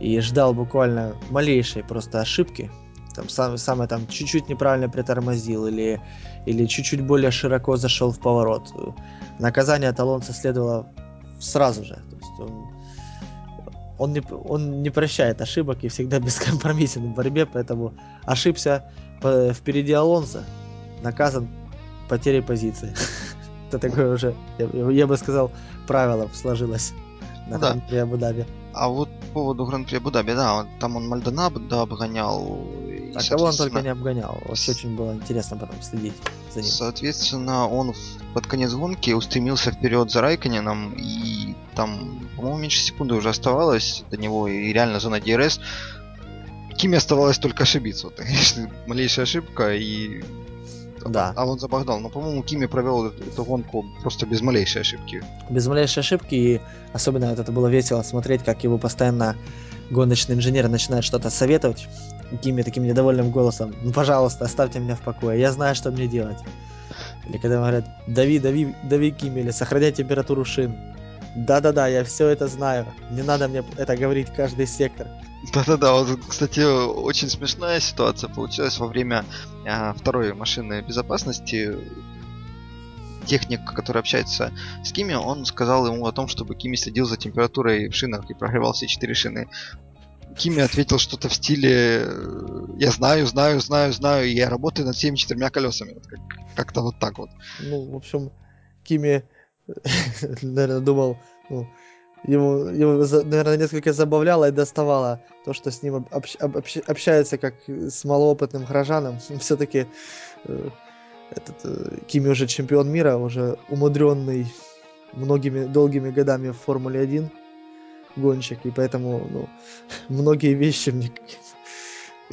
и ждал буквально малейшей просто ошибки. Там сам, самое там чуть-чуть неправильно притормозил или, или чуть-чуть более широко зашел в поворот. Наказание от Алонса следовало сразу же. То есть он, он, не, он не прощает ошибок и всегда бескомпромиссен в борьбе, поэтому ошибся впереди Алонса, наказан потери позиции. Это такое уже, я бы сказал, правило сложилось на да. Гран-при Абу-Даби. А вот по поводу Гран-при Абу-Даби, да, там он Мальдонадо обгонял. А кого он только не обгонял. Вообще очень было интересно потом следить за ним. Соответственно, он под конец гонки устремился вперед за Райконеном, и там, по-моему, меньше секунды уже оставалось до него, и реально зона ДРС. Кими оставалось только ошибиться. Вот, конечно, малейшая ошибка, и да. А он забагдал. Но, по-моему, Кими провел эту гонку просто без малейшей ошибки. Без малейшей ошибки. И особенно это было весело смотреть, как его постоянно гоночный инженер начинает что-то советовать. Кими таким недовольным голосом. Ну, пожалуйста, оставьте меня в покое. Я знаю, что мне делать. Или когда говорят, дави, дави, дави Кими, или сохраняй температуру шин. Да-да-да, я все это знаю. Не надо мне это говорить каждый сектор. Да-да-да, вот, кстати, очень смешная ситуация получилась во время а, второй машины безопасности. Техник, который общается с Кими, он сказал ему о том, чтобы Кими следил за температурой в шинах и прогревал все четыре шины. Кими ответил что-то в стиле «Я знаю, знаю, знаю, знаю, я работаю над всеми четырьмя колесами». Вот как- как-то вот так вот. Ну, в общем, Кими, наверное, думал, ну, Ему, ему, наверное, несколько забавляло и доставало то, что с ним общ, общ, общается как с малоопытным горожаном. Все-таки э, этот э, Кими уже чемпион мира, уже умудренный многими долгими годами в Формуле 1 гонщик, и поэтому ну, многие вещи мне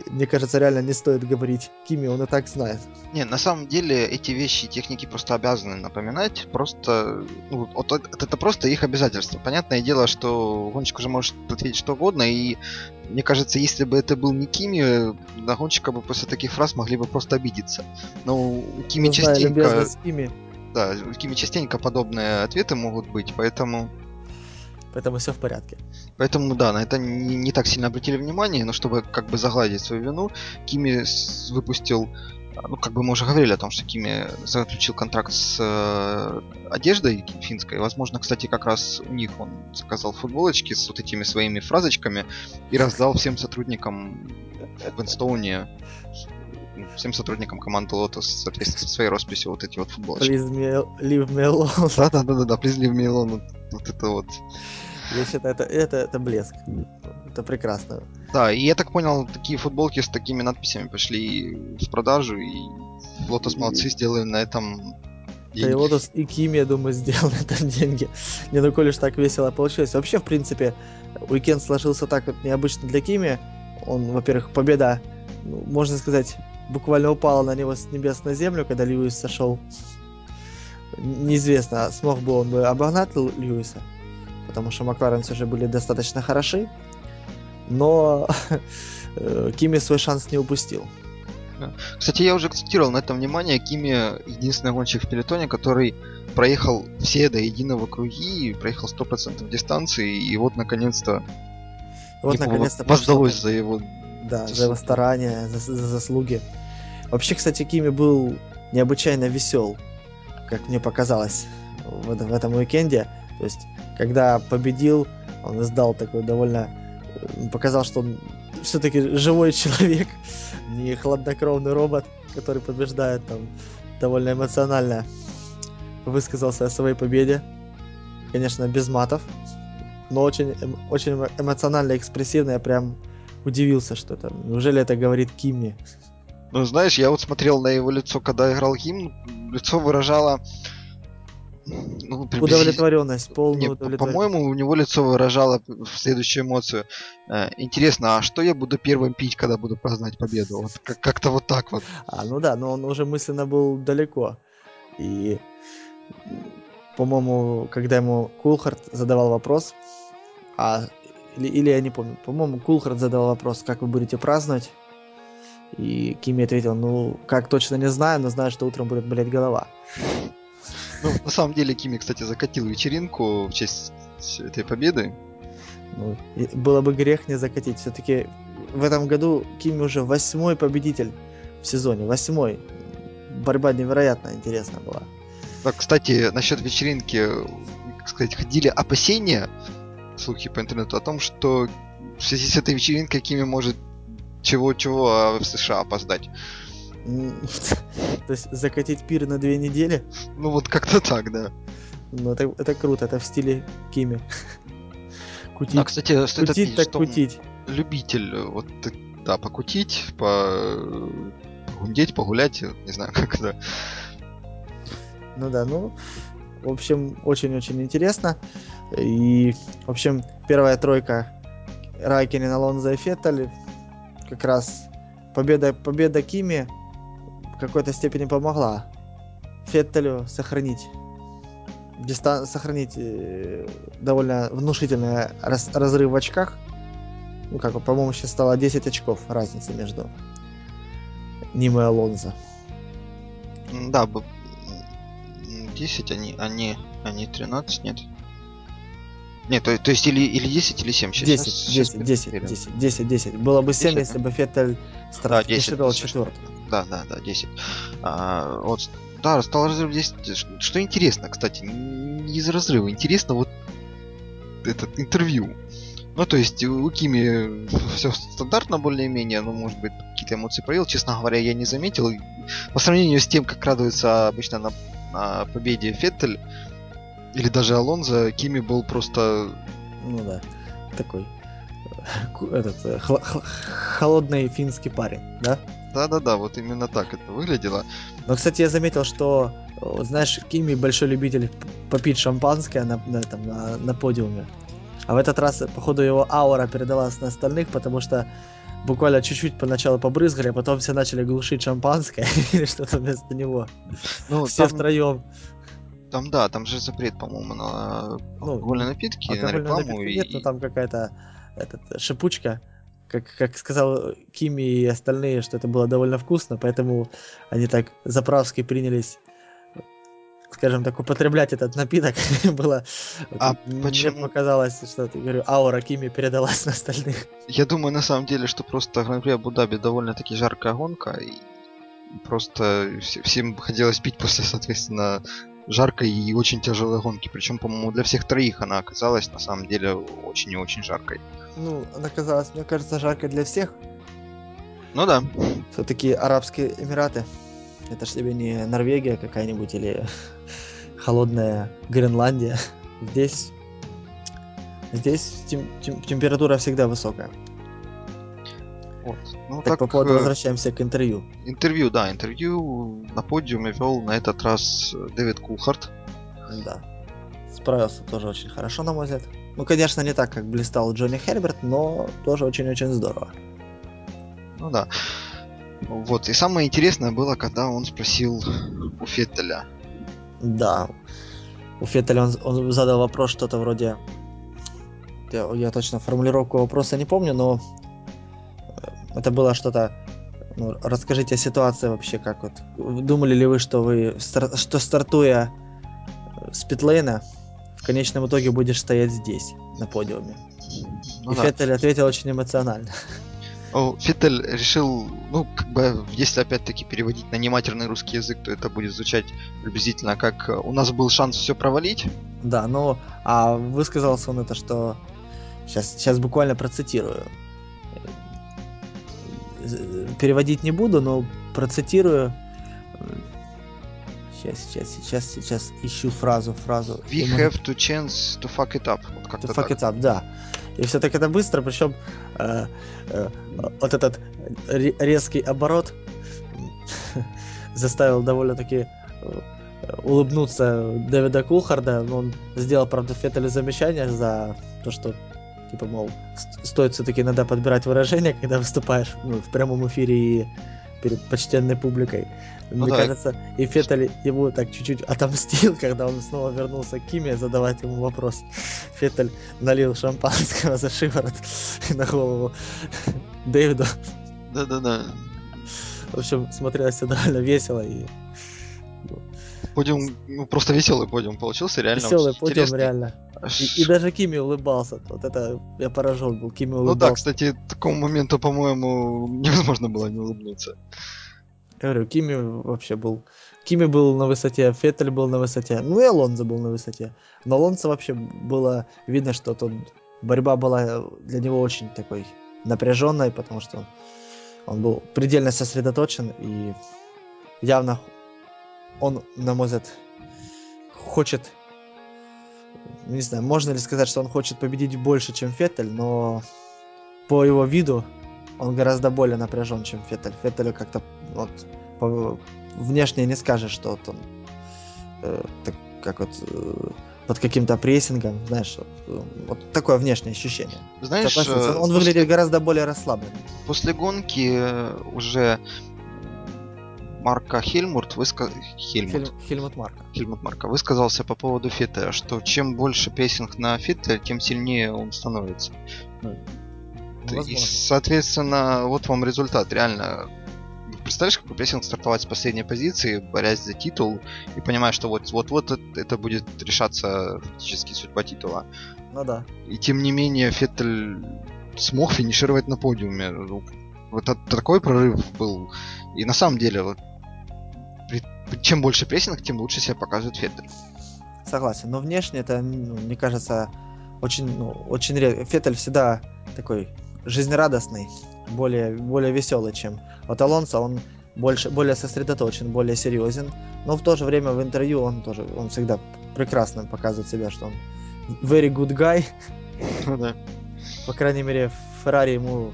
мне кажется, реально не стоит говорить Кими, он и так знает. Не, на самом деле эти вещи техники просто обязаны напоминать, просто ну, вот, это, это просто их обязательство. Понятное дело, что гонщик уже может ответить что угодно, и мне кажется, если бы это был не Кими, на гонщика бы после таких фраз могли бы просто обидеться. Но у Кими ну, частенько... Знаю, Кими. Да, у Кими частенько подобные ответы могут быть, поэтому Поэтому все в порядке. Поэтому, да, на это не, не так сильно обратили внимание, но чтобы как бы загладить свою вину, Кими выпустил ну, как бы мы уже говорили о том, что Кими заключил контракт с э, одеждой финской. Возможно, кстати, как раз у них он заказал футболочки с вот этими своими фразочками и раздал всем сотрудникам в Инстоуне, всем сотрудникам команды Lotus, соответственно, своей росписью вот эти вот футболочки. Please me, leave me alone. Да-да-да-да, please leave me alone. Вот это вот. Я считаю, это, это, это блеск. Это прекрасно. Да, и я так понял, такие футболки с такими надписями пошли в продажу, и Lotus молодцы сделали на этом да и Lotus и Ким, я думаю, сделал на этом деньги. Не, ну коль уж так весело получилось. Вообще, в принципе, уикенд сложился так вот необычно для Кими. Он, во-первых, победа, ну, можно сказать, буквально упала на него с небес на землю, когда Льюис сошел. Неизвестно, смог бы он бы обогнать Льюиса потому что Макларен все же были достаточно хороши, но э, Кими свой шанс не упустил. Кстати, я уже акцентировал на этом внимание. Кими единственный гонщик в пелетоне, который проехал все до единого круги, проехал 100% дистанции, и вот наконец-то вот наконец-то воздалось за его да, за его старания, за, за заслуги. Вообще, кстати, Кими был необычайно весел, как мне показалось в, в этом уикенде. То есть когда победил, он издал такой довольно... Показал, что он все-таки живой человек, не хладнокровный робот, который побеждает там довольно эмоционально высказался о своей победе. Конечно, без матов, но очень, эм, очень эмоционально экспрессивно. Я прям удивился, что это. Неужели это говорит Кимми? Ну, знаешь, я вот смотрел на его лицо, когда играл гимн, лицо выражало Ну, удовлетворенность, полную удовлетворенность. По-моему, у него лицо выражало следующую эмоцию. Э, интересно, а что я буду первым пить, когда буду праздновать победу? Вот как- как-то вот так вот. А, ну да, но он уже мысленно был далеко. И, по-моему, когда ему Кулхард задавал вопрос, а, или, или я не помню, по-моему, Кулхард задавал вопрос, как вы будете праздновать, и Кими ответил, ну, как точно не знаю, но знаю, что утром будет болеть голова. Ну, на самом деле, Кими, кстати, закатил вечеринку в честь этой победы. Ну, было бы грех не закатить. Все-таки в этом году Кими уже восьмой победитель в сезоне. Восьмой. Борьба невероятно интересная была. Да, кстати, насчет вечеринки, как сказать, ходили опасения, слухи по интернету, о том, что в связи с этой вечеринкой Кими может чего-чего а в США опоздать. То есть закатить пир на две недели, Ну вот как-то так, да. ну это, это круто, это в стиле Кими. Кутить, А, кстати, стоит кутить так кутить. любитель вот да, покутить, по погундеть, погулять, не знаю, как это. Ну да, ну, в общем, очень-очень интересно. И, в общем, первая тройка Райкинен, Алонзо и Феттель как раз победа, победа Кими в какой-то степени помогла Феттелю сохранить дистан- сохранить э, довольно внушительный раз- разрыв в очках. Ну, как, по-моему, сейчас стало 10 очков разницы между ним и Алонзо. Да, б- м, 10, они, они, они 13, нет? Нет, то, то есть или, или 10, или 7. 10, 10, 10, 10, 10, 10. Было бы 7, 10, если бы Феттель старт 10, финишировал всё, четвертым. Да, да, да, 10. А, вот, да, стал разрыв 10. Ш- Что интересно, кстати, не из разрыва, интересно вот этот интервью. Ну, то есть у Кими все стандартно более-менее, ну, может быть, какие-то эмоции проявил. Честно говоря, я не заметил. По сравнению с тем, как радуется обычно на, на победе Феттель или даже Алонзо, Кими был просто... Ну да, такой этот э, хла- хла- холодный финский парень, да? Да-да-да, вот именно так это выглядело. Но, кстати, я заметил, что, э, знаешь, Кими большой любитель попить шампанское на, на, этом, на, на подиуме. А в этот раз, походу, его аура передалась на остальных, потому что буквально чуть-чуть поначалу побрызгали, а потом все начали глушить шампанское или что-то вместо него. Ну, Все там, втроем. Там, да, там же запрет, по-моему, на Ну, алкогольные напитки, на Алкогольного рекламу. напитка И, нет, но там какая-то этот, шипучка. Как, как сказал Кими и остальные, что это было довольно вкусно, поэтому они так заправски принялись, скажем так, употреблять этот напиток. было А мне почему? показалось, что ты говорю, аура Кими передалась на остальных. Я думаю, на самом деле, что просто Гран-при Абу-Даби довольно-таки жаркая гонка, и просто вс- всем хотелось пить после, соответственно, жаркой и очень тяжелой гонки. Причем, по-моему, для всех троих она оказалась на самом деле очень и очень жаркой. Ну, она казалась, мне кажется, жаркой для всех. Ну да. Все-таки Арабские Эмираты. Это ж тебе не Норвегия какая-нибудь или холодная Гренландия. Здесь, здесь тем- тем- температура всегда высокая. Вот. Ну, Так, по поводу э, возвращаемся к интервью. интервью, да, интервью на подиуме вел на этот раз э, Дэвид Кулхарт. Да. Справился тоже очень хорошо, на мой взгляд. Ну, конечно, не так, как блистал Джонни Херберт, но тоже очень-очень здорово. Ну да. Вот. И самое интересное было, когда он спросил у Феттеля. Да. У Феттеля он, он задал вопрос что-то вроде... Я, я точно формулировку вопроса не помню, но это было что-то... Ну, расскажите о ситуации вообще, как вот... Думали ли вы, что вы, что стартуя э, с питлейна, в конечном итоге будешь стоять здесь, на подиуме? Ну И да. Феттель ответил очень эмоционально. О, Феттель решил, ну, как бы, если опять-таки переводить на нематерный русский язык, то это будет звучать приблизительно как э, у нас был шанс все провалить. Да, ну, а высказался он это, что... Сейчас, сейчас буквально процитирую. Э, Переводить не буду, но процитирую. Сейчас, сейчас, сейчас, сейчас ищу фразу, фразу. We И, have to chance to fuck it up. Вот to fuck так. it up, да. И все так это быстро, причем вот этот ре- резкий оборот заставил довольно-таки э, улыбнуться Дэвида Кулхарда. Он сделал, правда, Феттелю замечание за то, что типа, мол, стоит все-таки иногда подбирать выражения, когда выступаешь ну, в прямом эфире и перед почтенной публикой. Ну, Мне да. кажется, и Феттель его так чуть-чуть отомстил, когда он снова вернулся к Киме задавать ему вопрос. Феттель налил шампанского за шиворот на голову Дэвиду. Да-да-да. В общем, смотрелось довольно весело и подиум, ну, просто веселый подиум получился, реально Веселый подиум, интересный. реально. И, и даже Кими улыбался. Вот это я поражен был. Кими улыбался. Ну да, кстати, такому моменту, по-моему, невозможно было не улыбнуться. Я говорю, Кими вообще был... Кими был на высоте, Феттель был на высоте, ну и Алонзо был на высоте. Но Алонзо вообще было видно, что тут борьба была для него очень такой напряженной, потому что он был предельно сосредоточен и явно он, на мой взгляд, хочет... Не знаю, можно ли сказать, что он хочет победить больше, чем Феттель, но по его виду он гораздо более напряжен, чем Феттель. Феттелю как-то вот по, внешне не скажешь, что вот он э, так, как вот э, под каким-то прессингом, знаешь, вот, вот такое внешнее ощущение. Знаешь, он, он после... выглядит гораздо более расслабленным. После гонки э, уже Марка Хельмурт высказ... Хельмут. Хель... Хельмут Марка. Хельмут Марка высказался по поводу Фита, что чем больше песенг на Фите, тем сильнее он становится. Ну, Возможно. И, соответственно, вот вам результат. Реально, представляешь, какой прессинг стартовать с последней позиции, борясь за титул, и понимая, что вот вот вот это будет решаться фактически судьба титула. Ну да. И тем не менее, Феттель смог финишировать на подиуме. Ну, вот такой прорыв был. И на самом деле, вот чем больше прессинг, тем лучше себя показывает Феттель. Согласен, но внешне это, ну, мне кажется, очень, ну, очень редко. Феттель всегда такой жизнерадостный, более, более веселый, чем вот Алонсо, он больше, более сосредоточен, более серьезен, но в то же время в интервью он тоже, он всегда прекрасно показывает себя, что он very good guy. Ну да. По крайней мере, в Феррари ему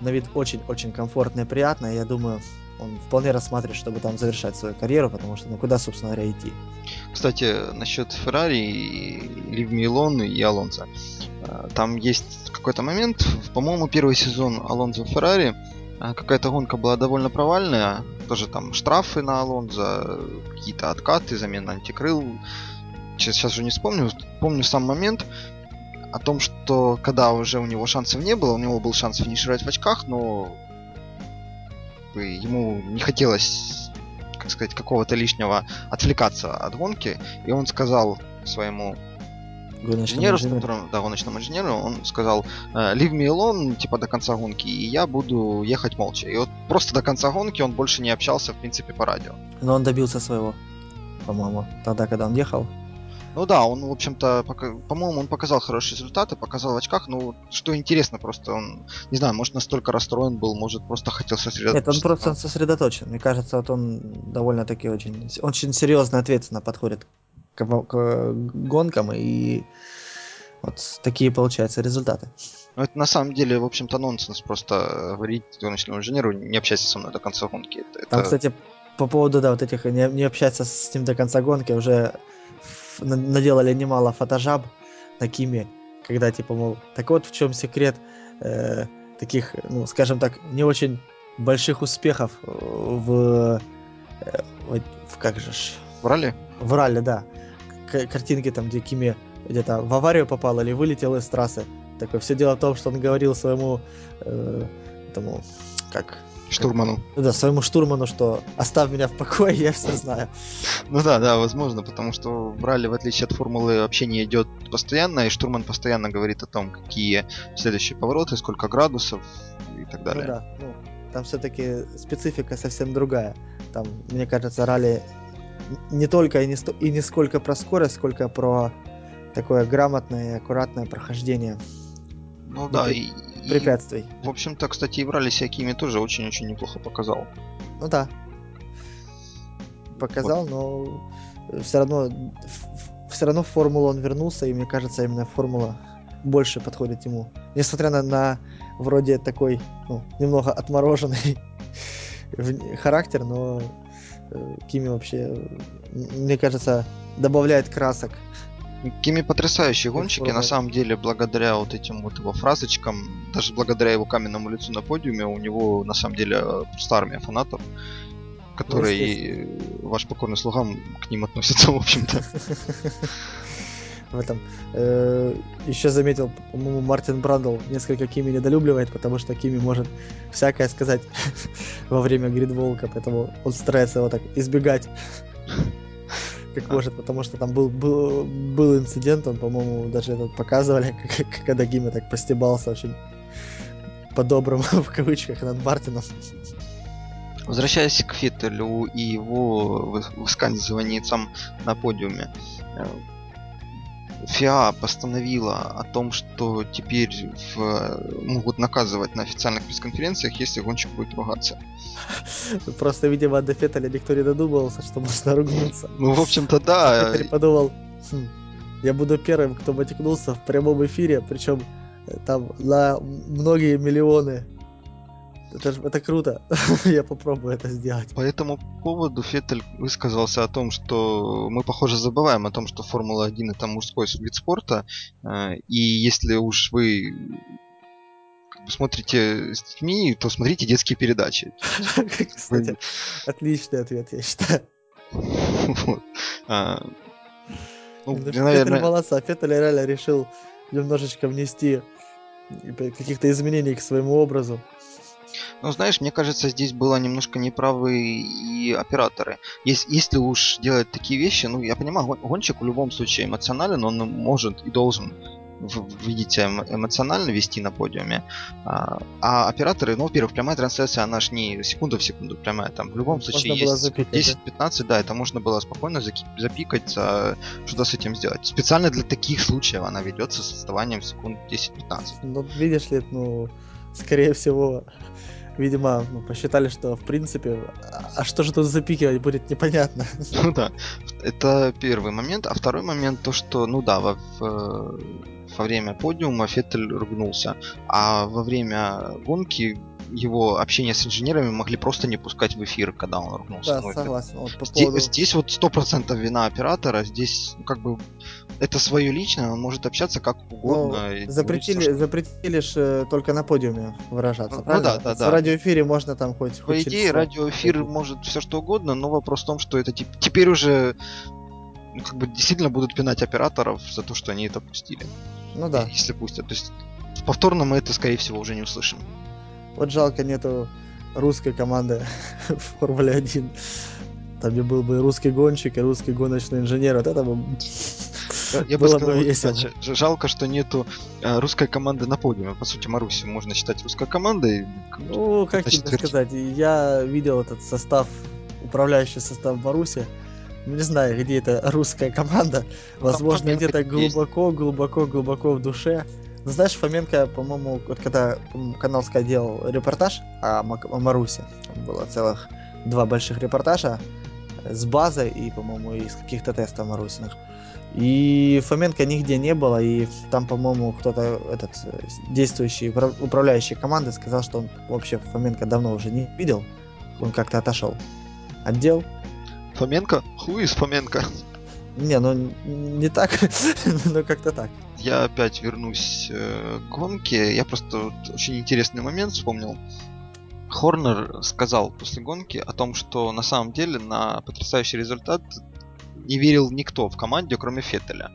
на вид очень-очень комфортно и приятно, и я думаю, он вполне рассматривает, чтобы там завершать свою карьеру, потому что ну куда, собственно говоря, идти. Кстати, насчет Феррари, Лив Милон и Алонso. А, там есть какой-то момент, по-моему, первый сезон Алонзо Феррари, а, какая-то гонка была довольно провальная, тоже там штрафы на Алонзо, какие-то откаты, замена антикрыл. Сейчас, сейчас уже не вспомню, помню сам момент о том, что когда уже у него шансов не было, у него был шанс финишировать в очках, но ему не хотелось, как сказать, какого-то лишнего отвлекаться от гонки, и он сказал своему инженеру, с которым, да, гоночному инженеру, он сказал, «Э, leave me alone, типа, до конца гонки, и я буду ехать молча. И вот просто до конца гонки он больше не общался, в принципе, по радио. Но он добился своего, по-моему, тогда, когда он ехал. Ну да, он, в общем-то, по-моему, он показал хорошие результаты, показал в очках, но что интересно, просто он, не знаю, может настолько расстроен был, может просто хотел сосредоточиться. Нет, он просто сосредоточен. Мне кажется, вот он довольно-таки очень, очень серьезно, ответственно подходит к, к гонкам, и вот такие получаются результаты. Ну, это на самом деле, в общем-то, нонсенс просто говорить гоночному инженеру, не общайся со мной до конца гонки. Это, Там, кстати, по поводу, да, вот этих, не, не общаться с ним до конца гонки, уже наделали немало фотожаб на Киме, когда типа, мол, так вот в чем секрет э, таких, ну, скажем так, не очень больших успехов в, э, в как же ж... В ралли? В ралли, да. К картинки там, где Кими где-то в аварию попал или вылетел из трассы. Такое все дело в том, что он говорил своему э, тому, как Штурману. Ну да, своему штурману, что оставь меня в покое, я все знаю. Ну да, да, возможно, потому что в ралли, в отличие от формулы, общение идет постоянно, и штурман постоянно говорит о том, какие следующие повороты, сколько градусов и так далее. Ну да, ну, там все-таки специфика совсем другая. Там, мне кажется, ралли не только и не, сто... и не сколько про скорость, сколько про такое грамотное и аккуратное прохождение. Ну да, и, препятствий. И, в общем-то, кстати, и в ралли Сиакими тоже очень-очень неплохо показал. Ну да. Показал, вот. но все равно все равно в формулу он вернулся, и мне кажется, именно формула больше подходит ему. Несмотря на, на вроде такой, ну, немного отмороженный характер, но Э, Кими вообще, мне кажется, добавляет красок. Кими потрясающий гонщик, и на самом деле, благодаря вот этим вот его фразочкам, даже благодаря его каменному лицу на подиуме, у него на самом деле просто армия фанатов, которые ваш покорный слуга к ним относится, в общем-то. В этом. Э, еще заметил, по-моему, Мартин Брандл несколько Кими недолюбливает, потому что Кими может всякое сказать во время гридволка, поэтому он старается его так избегать как может, потому что там был, был, был инцидент, он, по-моему, даже этот показывали, когда Гима так постебался очень по-доброму, в кавычках, над Мартином. Возвращаясь к Феттелю и его высказываниям на подиуме. ФИА постановила о том, что теперь в, могут наказывать на официальных пресс-конференциях, если гонщик будет ругаться. Просто, видимо, до Феттеля никто не додумывался, что можно ругнуться. Ну, в общем-то, да. Феттель подумал, хм, я буду первым, кто матекнулся в прямом эфире, причем э, там на многие миллионы это, это круто. Я попробую это сделать. По этому поводу Феттель высказался о том, что мы, похоже, забываем о том, что Формула-1 это мужской вид спорта. Э, и если уж вы смотрите с детьми, то смотрите детские передачи. Кстати, отличный ответ, я считаю. А, ну, наверное... молодца. Феттель реально решил немножечко внести каких-то изменений к своему образу. Ну, знаешь, мне кажется, здесь было немножко неправы и операторы. Если, если уж делать такие вещи, ну, я понимаю, гонщик в любом случае эмоционален, он может и должен видите, эмоционально вести на подиуме. А, а операторы, ну, во-первых, прямая трансляция, она ж не секунда в секунду прямая. Там в любом можно случае есть 10-15, да, это можно было спокойно запикать, что-то с этим сделать. Специально для таких случаев она ведется с отставанием секунд 10-15. Ну, видишь ли, ну, скорее всего, видимо, посчитали, что в принципе, а что же тут запикивать будет непонятно. Ну да, это первый момент. А второй момент то, что, ну да, во, в, во время подиума Феттель ругнулся, а во время гонки его общение с инженерами могли просто не пускать в эфир, когда он ругнулся. Да, ну, согласен. Вот, по здесь, поводу... здесь вот сто процентов вина оператора, здесь ну, как бы это свое личное, он может общаться как угодно. Ну, запретили, что... запретили ж э, только на подиуме выражаться, ну, правильно? Ну, да, да, да. В радиоэфире можно там хоть... По хоть идее, радиоэфир хоть... может все что угодно, но вопрос в том, что это теперь уже ну, как бы действительно будут пинать операторов за то, что они это пустили. Ну да. Если пустят. То есть повторно мы это, скорее всего, уже не услышим. Вот жалко нету русской команды в Формуле 1. Там где был бы русский гонщик и русский гоночный инженер. Вот это бы я бы сказал, бы. Кстати, жалко, что нету э, русской команды на подиуме. По сути, Маруси можно считать русской командой. Ну, как тебе четверть. сказать, я видел этот состав, управляющий состав Маруси. Не знаю, где это русская команда. Возможно, где-то глубоко, глубоко, глубоко в душе. Ну, знаешь, Фоменко, по-моему, вот когда Каналская делал репортаж о, о Марусе, было целых два больших репортажа с базы и, по-моему, из каких-то тестов Марусиных. И Фоменко нигде не было, и там, по-моему, кто-то, этот действующий, управляющий команды сказал, что он вообще Фоменко давно уже не видел, он как-то отошел. Отдел. Фоменко? Хуй из Фоменко. Не, ну не так, но как-то так. Я опять вернусь э, к гонке. Я просто вот, очень интересный момент вспомнил. Хорнер сказал после гонки о том, что на самом деле на потрясающий результат не верил никто в команде, кроме Феттеля.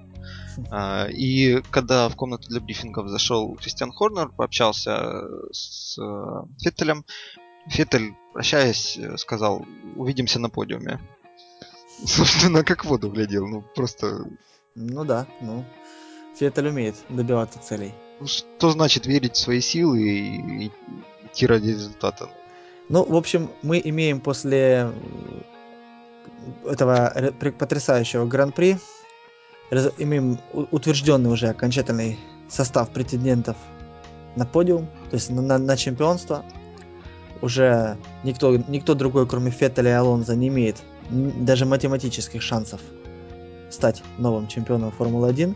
Uh, и когда в комнату для брифингов зашел Кристиан Хорнер, пообщался с uh, Феттелем, Феттель, прощаясь, сказал, увидимся на подиуме. Собственно, как воду глядел, ну просто... Ну да, ну. Феттель умеет добиваться целей. Ну, что значит верить в свои силы и, и идти ради результата? Ну, в общем, мы имеем после этого потрясающего гран-при, имеем утвержденный уже окончательный состав претендентов на подиум, то есть на, на, на чемпионство. Уже никто, никто другой, кроме Феттеля и Алонза, не имеет даже математических шансов стать новым чемпионом Формулы-1.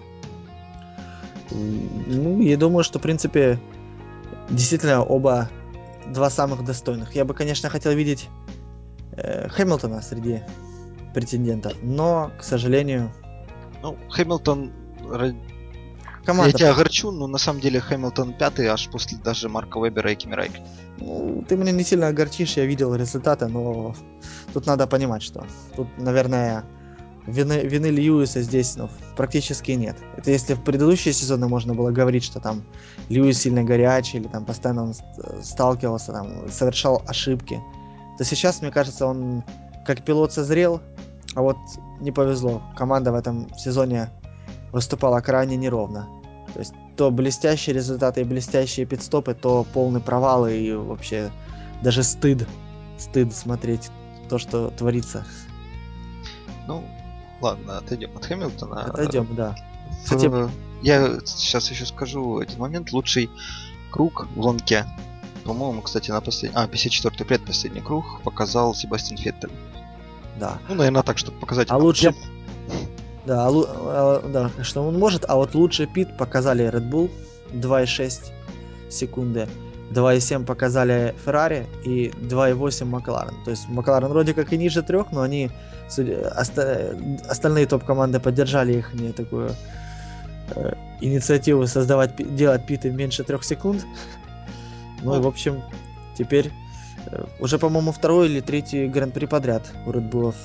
Ну, я думаю, что, в принципе, действительно оба два самых достойных. Я бы, конечно, хотел видеть э, Хэмилтона среди претендентов, но, к сожалению... Ну, Хэмилтон... Команда... Я тебя огорчу, но на самом деле Хэмилтон пятый аж после даже Марка Вебера и Кими Райкина. Ну, ты меня не сильно огорчишь, я видел результаты, но тут надо понимать, что тут, наверное, вины, вины Льюиса здесь ну, практически нет. Это если в предыдущие сезоны можно было говорить, что там Льюис сильно горячий, или там постоянно он сталкивался, там, совершал ошибки, то сейчас, мне кажется, он как пилот созрел, а вот не повезло. Команда в этом сезоне выступала крайне неровно. То есть то блестящие результаты и блестящие пидстопы, то полный провал и вообще даже стыд. Стыд смотреть то, что творится. Ну, ладно, отойдем от Хэмилтона. Отойдем, да. Кстати, я сейчас еще скажу один момент. Лучший круг в лонке, по-моему, кстати, на последний... А, 54-й предпоследний круг показал Себастьян Феттель. Да. Ну, наверное, так, чтобы показать... А лучше... Да, а, а, да, что он может, а вот лучший пит показали Red Bull 2,6 секунды, 2,7 показали Ferrari и 2,8 Макларен. То есть Макларен вроде как и ниже трех, но они оста, остальные топ-команды поддержали их не такую э, инициативу создавать, делать питы меньше трех секунд. Ну и в общем, теперь э, уже, по-моему, второй или третий гран-при подряд у Red Bull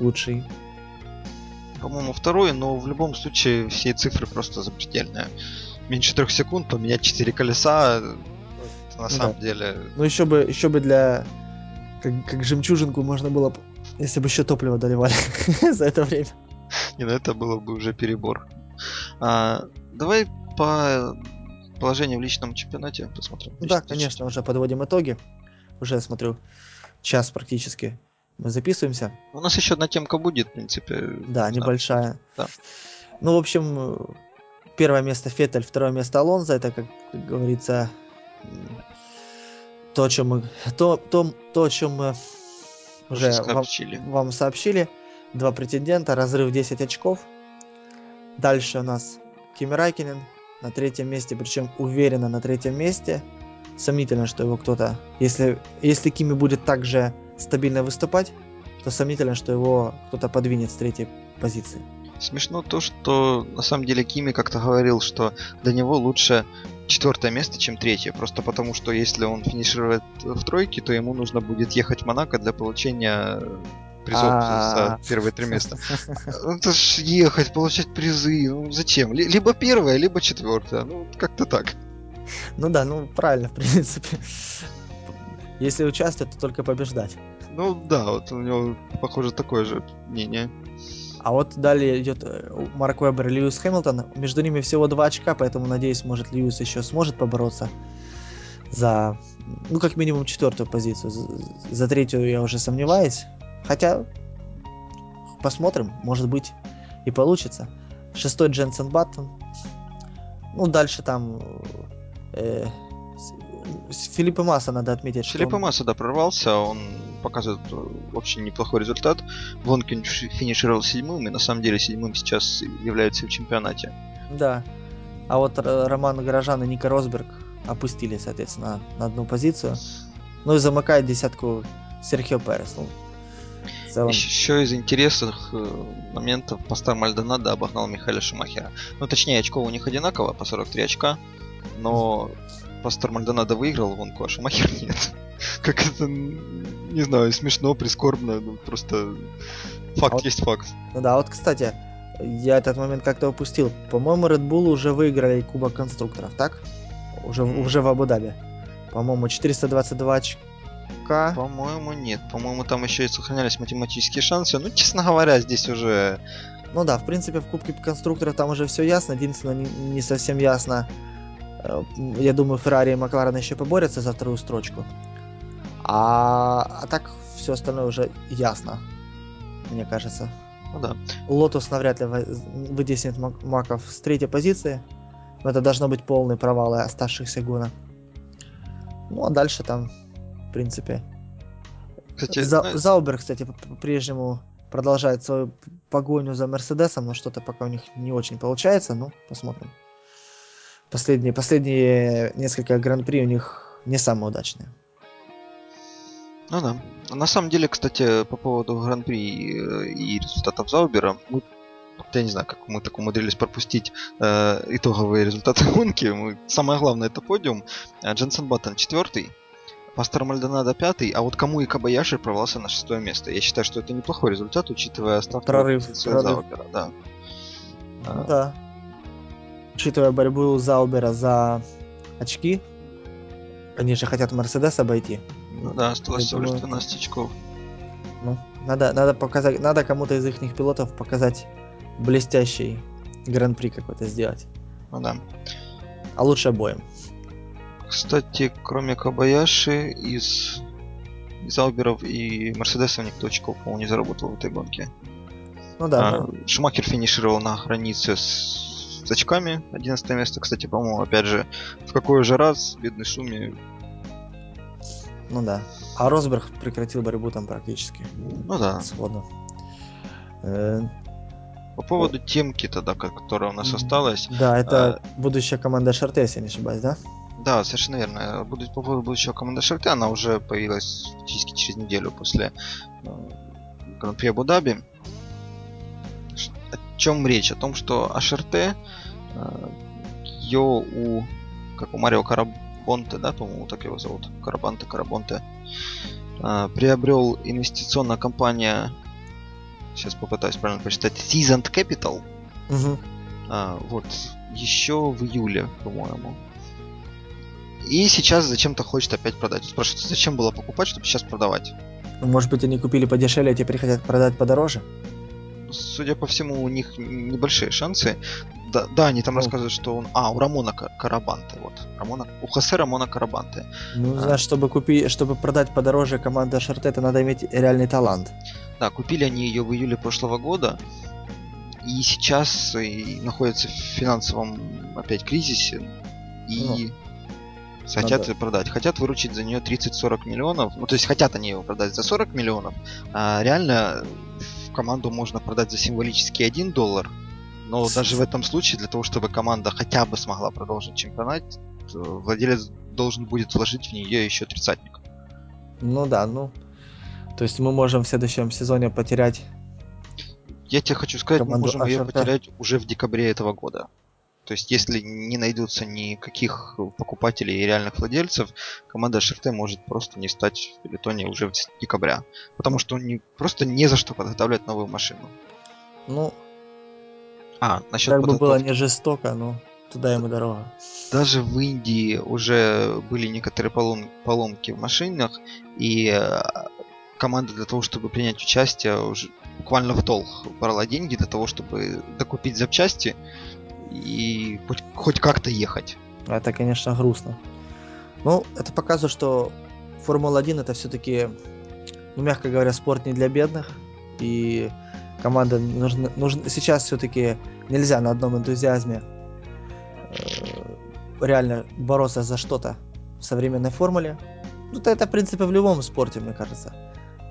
лучший по-моему, второй, но в любом случае все цифры просто запредельные. Меньше трех секунд поменять четыре колеса, на ну, самом да. деле. Ну еще бы, еще бы для как, как жемчужинку можно было, если бы еще топливо доливали за это время. Не, ну это было бы уже перебор. А, давай по положению в личном чемпионате посмотрим. да, конечно, уже подводим итоги. Уже смотрю час практически мы записываемся. У нас еще одна темка будет, в принципе. Да, небольшая. Да. Ну, в общем, первое место Феттель, второе место Алонзо. Это, как говорится, то, о чем мы, то, то, то, о чем мы уже сообщили. Вам, вам сообщили. Два претендента, разрыв 10 очков. Дальше у нас Кими Райкинен на третьем месте, причем уверенно на третьем месте. Сомнительно, что его кто-то... Если, если Кими будет также стабильно выступать, то сомнительно, что его кто-то подвинет с третьей позиции. Смешно то, что на самом деле Кими как-то говорил, что для него лучше четвертое место, чем третье. Просто потому, что если он финиширует в тройке, то ему нужно будет ехать в Монако для получения призов за а. первые три места. Ну, это ж ехать, получать призы. Ну зачем? Либо первое, либо четвертое. Ну, как-то так. Ну да, ну правильно, в принципе. Если участвовать, то только побеждать. Ну да, вот у него, похоже, такое же мнение. А вот далее идет э, Марк Вебер и Льюис Хэмилтон. Между ними всего два очка, поэтому, надеюсь, может, Льюис еще сможет побороться за, ну, как минимум, четвертую позицию. За, за третью я уже сомневаюсь. Хотя, посмотрим, может быть, и получится. Шестой Дженсен Баттон. Ну, дальше там э, Филиппа Масса надо отметить. Филиппа он... Масса, да, прорвался, он показывает очень неплохой результат. В гонке финишировал седьмым, и на самом деле седьмым сейчас является в чемпионате. Да. А вот Роман Горожан и Ника Росберг опустили, соответственно, на одну позицию. Ну и замыкает десятку Серхио Перес. Ну, целом... Еще из интересных э, моментов Пастор Мальдонадо обогнал Михаила Шумахера. Ну, точнее, очков у них одинаково, по 43 очка. Но Пастор Мальдонадо выиграл гонку, а Шумахер нет. Как это, не знаю, смешно, прискорбно, ну просто факт а вот, есть факт. Ну да, вот, кстати, я этот момент как-то упустил. По-моему, Red Bull уже выиграли Кубок конструкторов, так? Уже, mm. уже в Абу-Даби. По-моему, 422 очка. По-моему, нет. По-моему, там еще и сохранялись математические шансы. Ну, честно говоря, здесь уже... Ну да, в принципе, в Кубке конструкторов там уже все ясно. Единственное, не, не совсем ясно, я думаю, Феррари и Макларен еще поборются за вторую строчку. А, а так все остальное уже ясно, мне кажется. Ну да. Лотус навряд ли вытеснит Маков с третьей позиции. Но это должно быть полный провал оставшихся гонок. Ну а дальше там, в принципе. Кстати, За, знаешь... Заубер, кстати, по-прежнему продолжает свою погоню за Мерседесом, но что-то пока у них не очень получается. Ну, посмотрим. Последние, последние несколько гран-при у них не самые удачные. Ну да. На самом деле, кстати, по поводу Гран-при э, и результатов Заубера, мы я не знаю, как мы так умудрились пропустить э, итоговые результаты гонки. Мы, самое главное это подиум. Э, Дженсен Баттон четвертый, Пастор Мальдонадо пятый, а вот кому и Кабаяши провался на шестое место. Я считаю, что это неплохой результат, учитывая ставку прорыв, прорыв. Заубера. Да. Ну, да. Учитывая борьбу Заубера за очки, они же хотят Мерседес обойти. Ну да, осталось всего лишь 12 очков. Ну, надо, надо показать, надо кому-то из их пилотов показать блестящий гран-при какой-то сделать. Ну да. А лучше обоим. Кстати, кроме Кабаяши, из Зауберов и Мерседесов никто очков, по-моему, не заработал в этой гонке. Ну да. А, ну... Шумахер финишировал на границе с, с очками. 11 место, кстати, по-моему, опять же, в какой же раз бедный Шуми ну да. А Росберг прекратил борьбу там практически. Ну да. Свободно. Э, По поводу темки тогда, которая у нас осталась. Да, это а... будущая команда Шарте, если не ошибаюсь, да? Да, совершенно верно. По поводу будущего команды Шарте, она уже появилась фактически через неделю после э, Гран-при Абу-Даби. Чем речь? О том, что Ашерте ее у как у Марио Караб Карабонте, да, по-моему, так его зовут, Карабанте, Карабонте, а, приобрел инвестиционная компания, сейчас попытаюсь правильно прочитать, Seasoned Capital, угу. а, вот, еще в июле, по-моему. И сейчас зачем-то хочет опять продать. Спрашивается, зачем было покупать, чтобы сейчас продавать? Ну, может быть, они купили подешевле, а теперь хотят продать подороже? Судя по всему, у них небольшие шансы. Да, да, они там ну. рассказывают, что он... А, у Рамона Карабанте, вот. Рамона... У Хосе Рамона Карабанте. Ну, а. знаешь, чтобы купить, чтобы продать подороже команда Шартета, надо иметь реальный талант. Да, купили они ее в июле прошлого года. И сейчас и находятся в финансовом опять кризисе. И ну, хотят надо... продать. Хотят выручить за нее 30-40 миллионов. Ну, то есть хотят они его продать за 40 миллионов. А реально команду можно продать за символический 1 доллар но даже в этом случае, для того, чтобы команда хотя бы смогла продолжить чемпионат, владелец должен будет вложить в нее еще тридцатник. Ну да, ну. То есть мы можем в следующем сезоне потерять. Я тебе хочу сказать, мы можем ее потерять уже в декабре этого года. То есть, если не найдутся никаких покупателей и реальных владельцев, команда ШРТ может просто не стать в пелетоне уже в декабря. Потому что не, просто не за что подготавливать новую машину. Ну, а, насчет Как бы было не жестоко, но туда ему дорога. Даже в Индии уже были некоторые полом... поломки в машинах, и э, команда для того, чтобы принять участие, уже буквально в долг брала деньги для того, чтобы докупить запчасти и хоть, хоть как-то ехать. Это, конечно, грустно. Ну, это показывает, что Формула-1 это все-таки, ну, мягко говоря, спорт не для бедных. И команда нужно, нужно сейчас все-таки нельзя на одном энтузиазме э, реально бороться за что-то в современной формуле. Ну, это, это в принципе в любом спорте, мне кажется.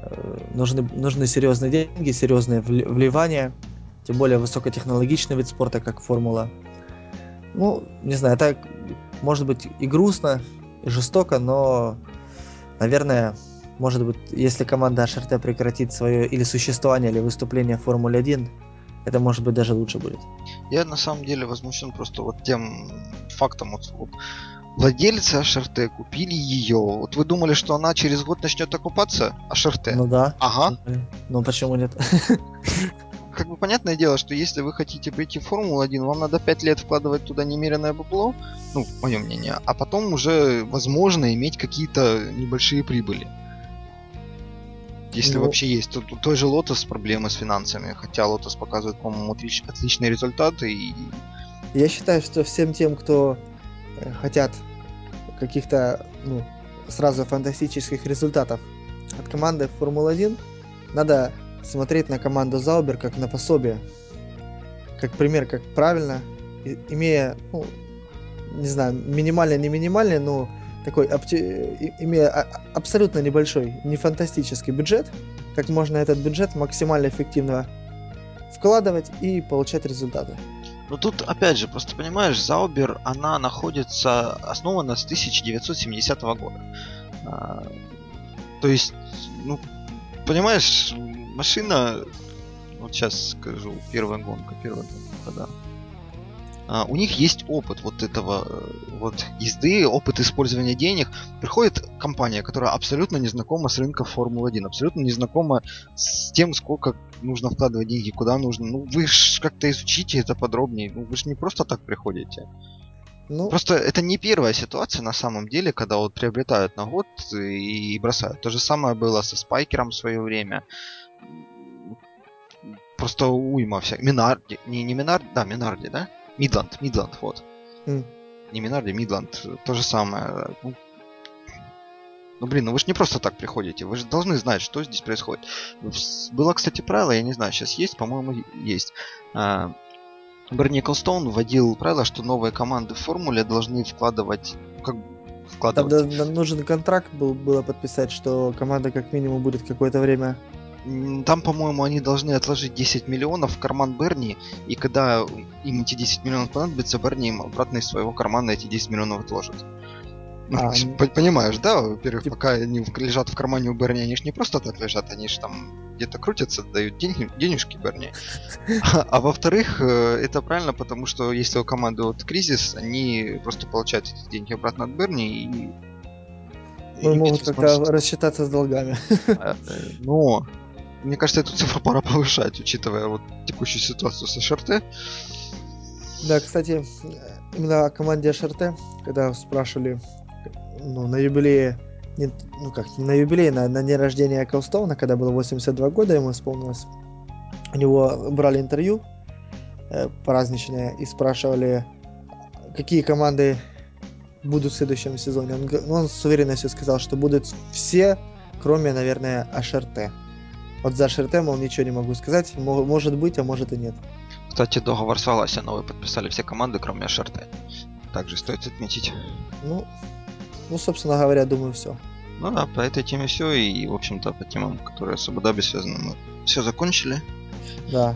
Э, нужны, нужны серьезные деньги, серьезные вливания, тем более высокотехнологичный вид спорта, как формула. Ну, не знаю, это может быть и грустно, и жестоко, но, наверное, может быть, если команда HRT прекратит свое или существование, или выступление в Формуле 1, это может быть даже лучше будет. Я на самом деле возмущен просто вот тем фактом, вот, вот владельцы HRT купили ее. Вот вы думали, что она через год начнет окупаться? HRT? Ну да. Ага. Ну почему нет? Как бы понятное дело, что если вы хотите прийти в Формулу-1, вам надо 5 лет вкладывать туда немеренное бабло, ну, мое мнение, а потом уже, возможно, иметь какие-то небольшие прибыли. Если ну... вообще есть. Тут, тут той же Lotus проблемы с финансами, хотя Lotus показывает, по-моему, отлич, отличные результаты. И... Я считаю, что всем тем, кто э, хотят каких-то ну, сразу фантастических результатов от команды Формула-1, надо смотреть на команду Заубер как на пособие. Как пример, как правильно, имея, ну, не знаю, минимальный, не минимальный, но такой, имея а, абсолютно небольшой, не фантастический бюджет, как можно этот бюджет максимально эффективно вкладывать и получать результаты. Ну тут, опять же, просто понимаешь, Заубер, она находится, основана с 1970 года. А, То есть, ну, понимаешь, машина, вот сейчас скажу, первая гонка, первая гонка, да. А, у них есть опыт вот этого э, вот езды, опыт использования денег. Приходит компания, которая абсолютно не знакома с рынком Формулы-1, абсолютно не знакома с тем, сколько нужно вкладывать деньги, куда нужно. Ну, вы же как-то изучите это подробнее. Ну, вы же не просто так приходите. Ну... Просто это не первая ситуация на самом деле, когда вот приобретают на год и бросают. То же самое было со Спайкером в свое время. Просто уйма вся. Минарди. Не, не Минарди, да, Минарди, да? Мидланд, Мидланд, вот. Mm. Не Минарди, Мидланд. То же самое. Ну, ну, блин, ну вы же не просто так приходите. Вы же должны знать, что здесь происходит. Было, кстати, правило, я не знаю, сейчас есть, по-моему, есть. А, Берни вводил правило, что новые команды в формуле должны вкладывать как вкладывать. Там да, нужен контракт был, было подписать, что команда как минимум будет какое-то время там, по-моему, они должны отложить 10 миллионов в карман Берни, и когда им эти 10 миллионов понадобится, Берни им обратно из своего кармана эти 10 миллионов отложит. Ну, а, ну... Понимаешь, да? Во-первых, типа... пока они лежат в кармане у Берни, они же не просто так лежат, они же там где-то крутятся, дают день, денежки Берни. А, а во-вторых, э, это правильно, потому что если у команды вот кризис, они просто получают эти деньги обратно от Берни и... Ну, и могут как-то рассчитаться с долгами. А, э, но мне кажется, эту цифру пора повышать, учитывая вот текущую ситуацию с ШРТ. Да, кстати, именно о команде ШРТ, когда спрашивали ну, на юбилее, не, ну как, не на юбилее, на, на день рождения Колстоуна, когда было 82 года, ему исполнилось, у него брали интервью э, праздничное и спрашивали, какие команды будут в следующем сезоне. Он, он с уверенностью сказал, что будут все, кроме, наверное, АШРТ. Вот за ШРТ, мол, ничего не могу сказать. Может быть, а может и нет. Кстати, договор с Валаси новый подписали все команды, кроме ШРТ. Также стоит отметить. Ну, ну, собственно говоря, думаю, все. Ну да, по этой теме все. И, в общем-то, по темам, которые с Абу-Даби связаны, мы все закончили. Да.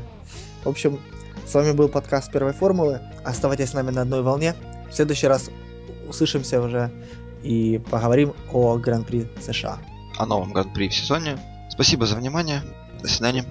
В общем, с вами был подкаст первой формулы. Оставайтесь с нами на одной волне. В следующий раз услышимся уже и поговорим о Гран-при США. О новом Гран-при в сезоне. Спасибо за внимание. До свидания.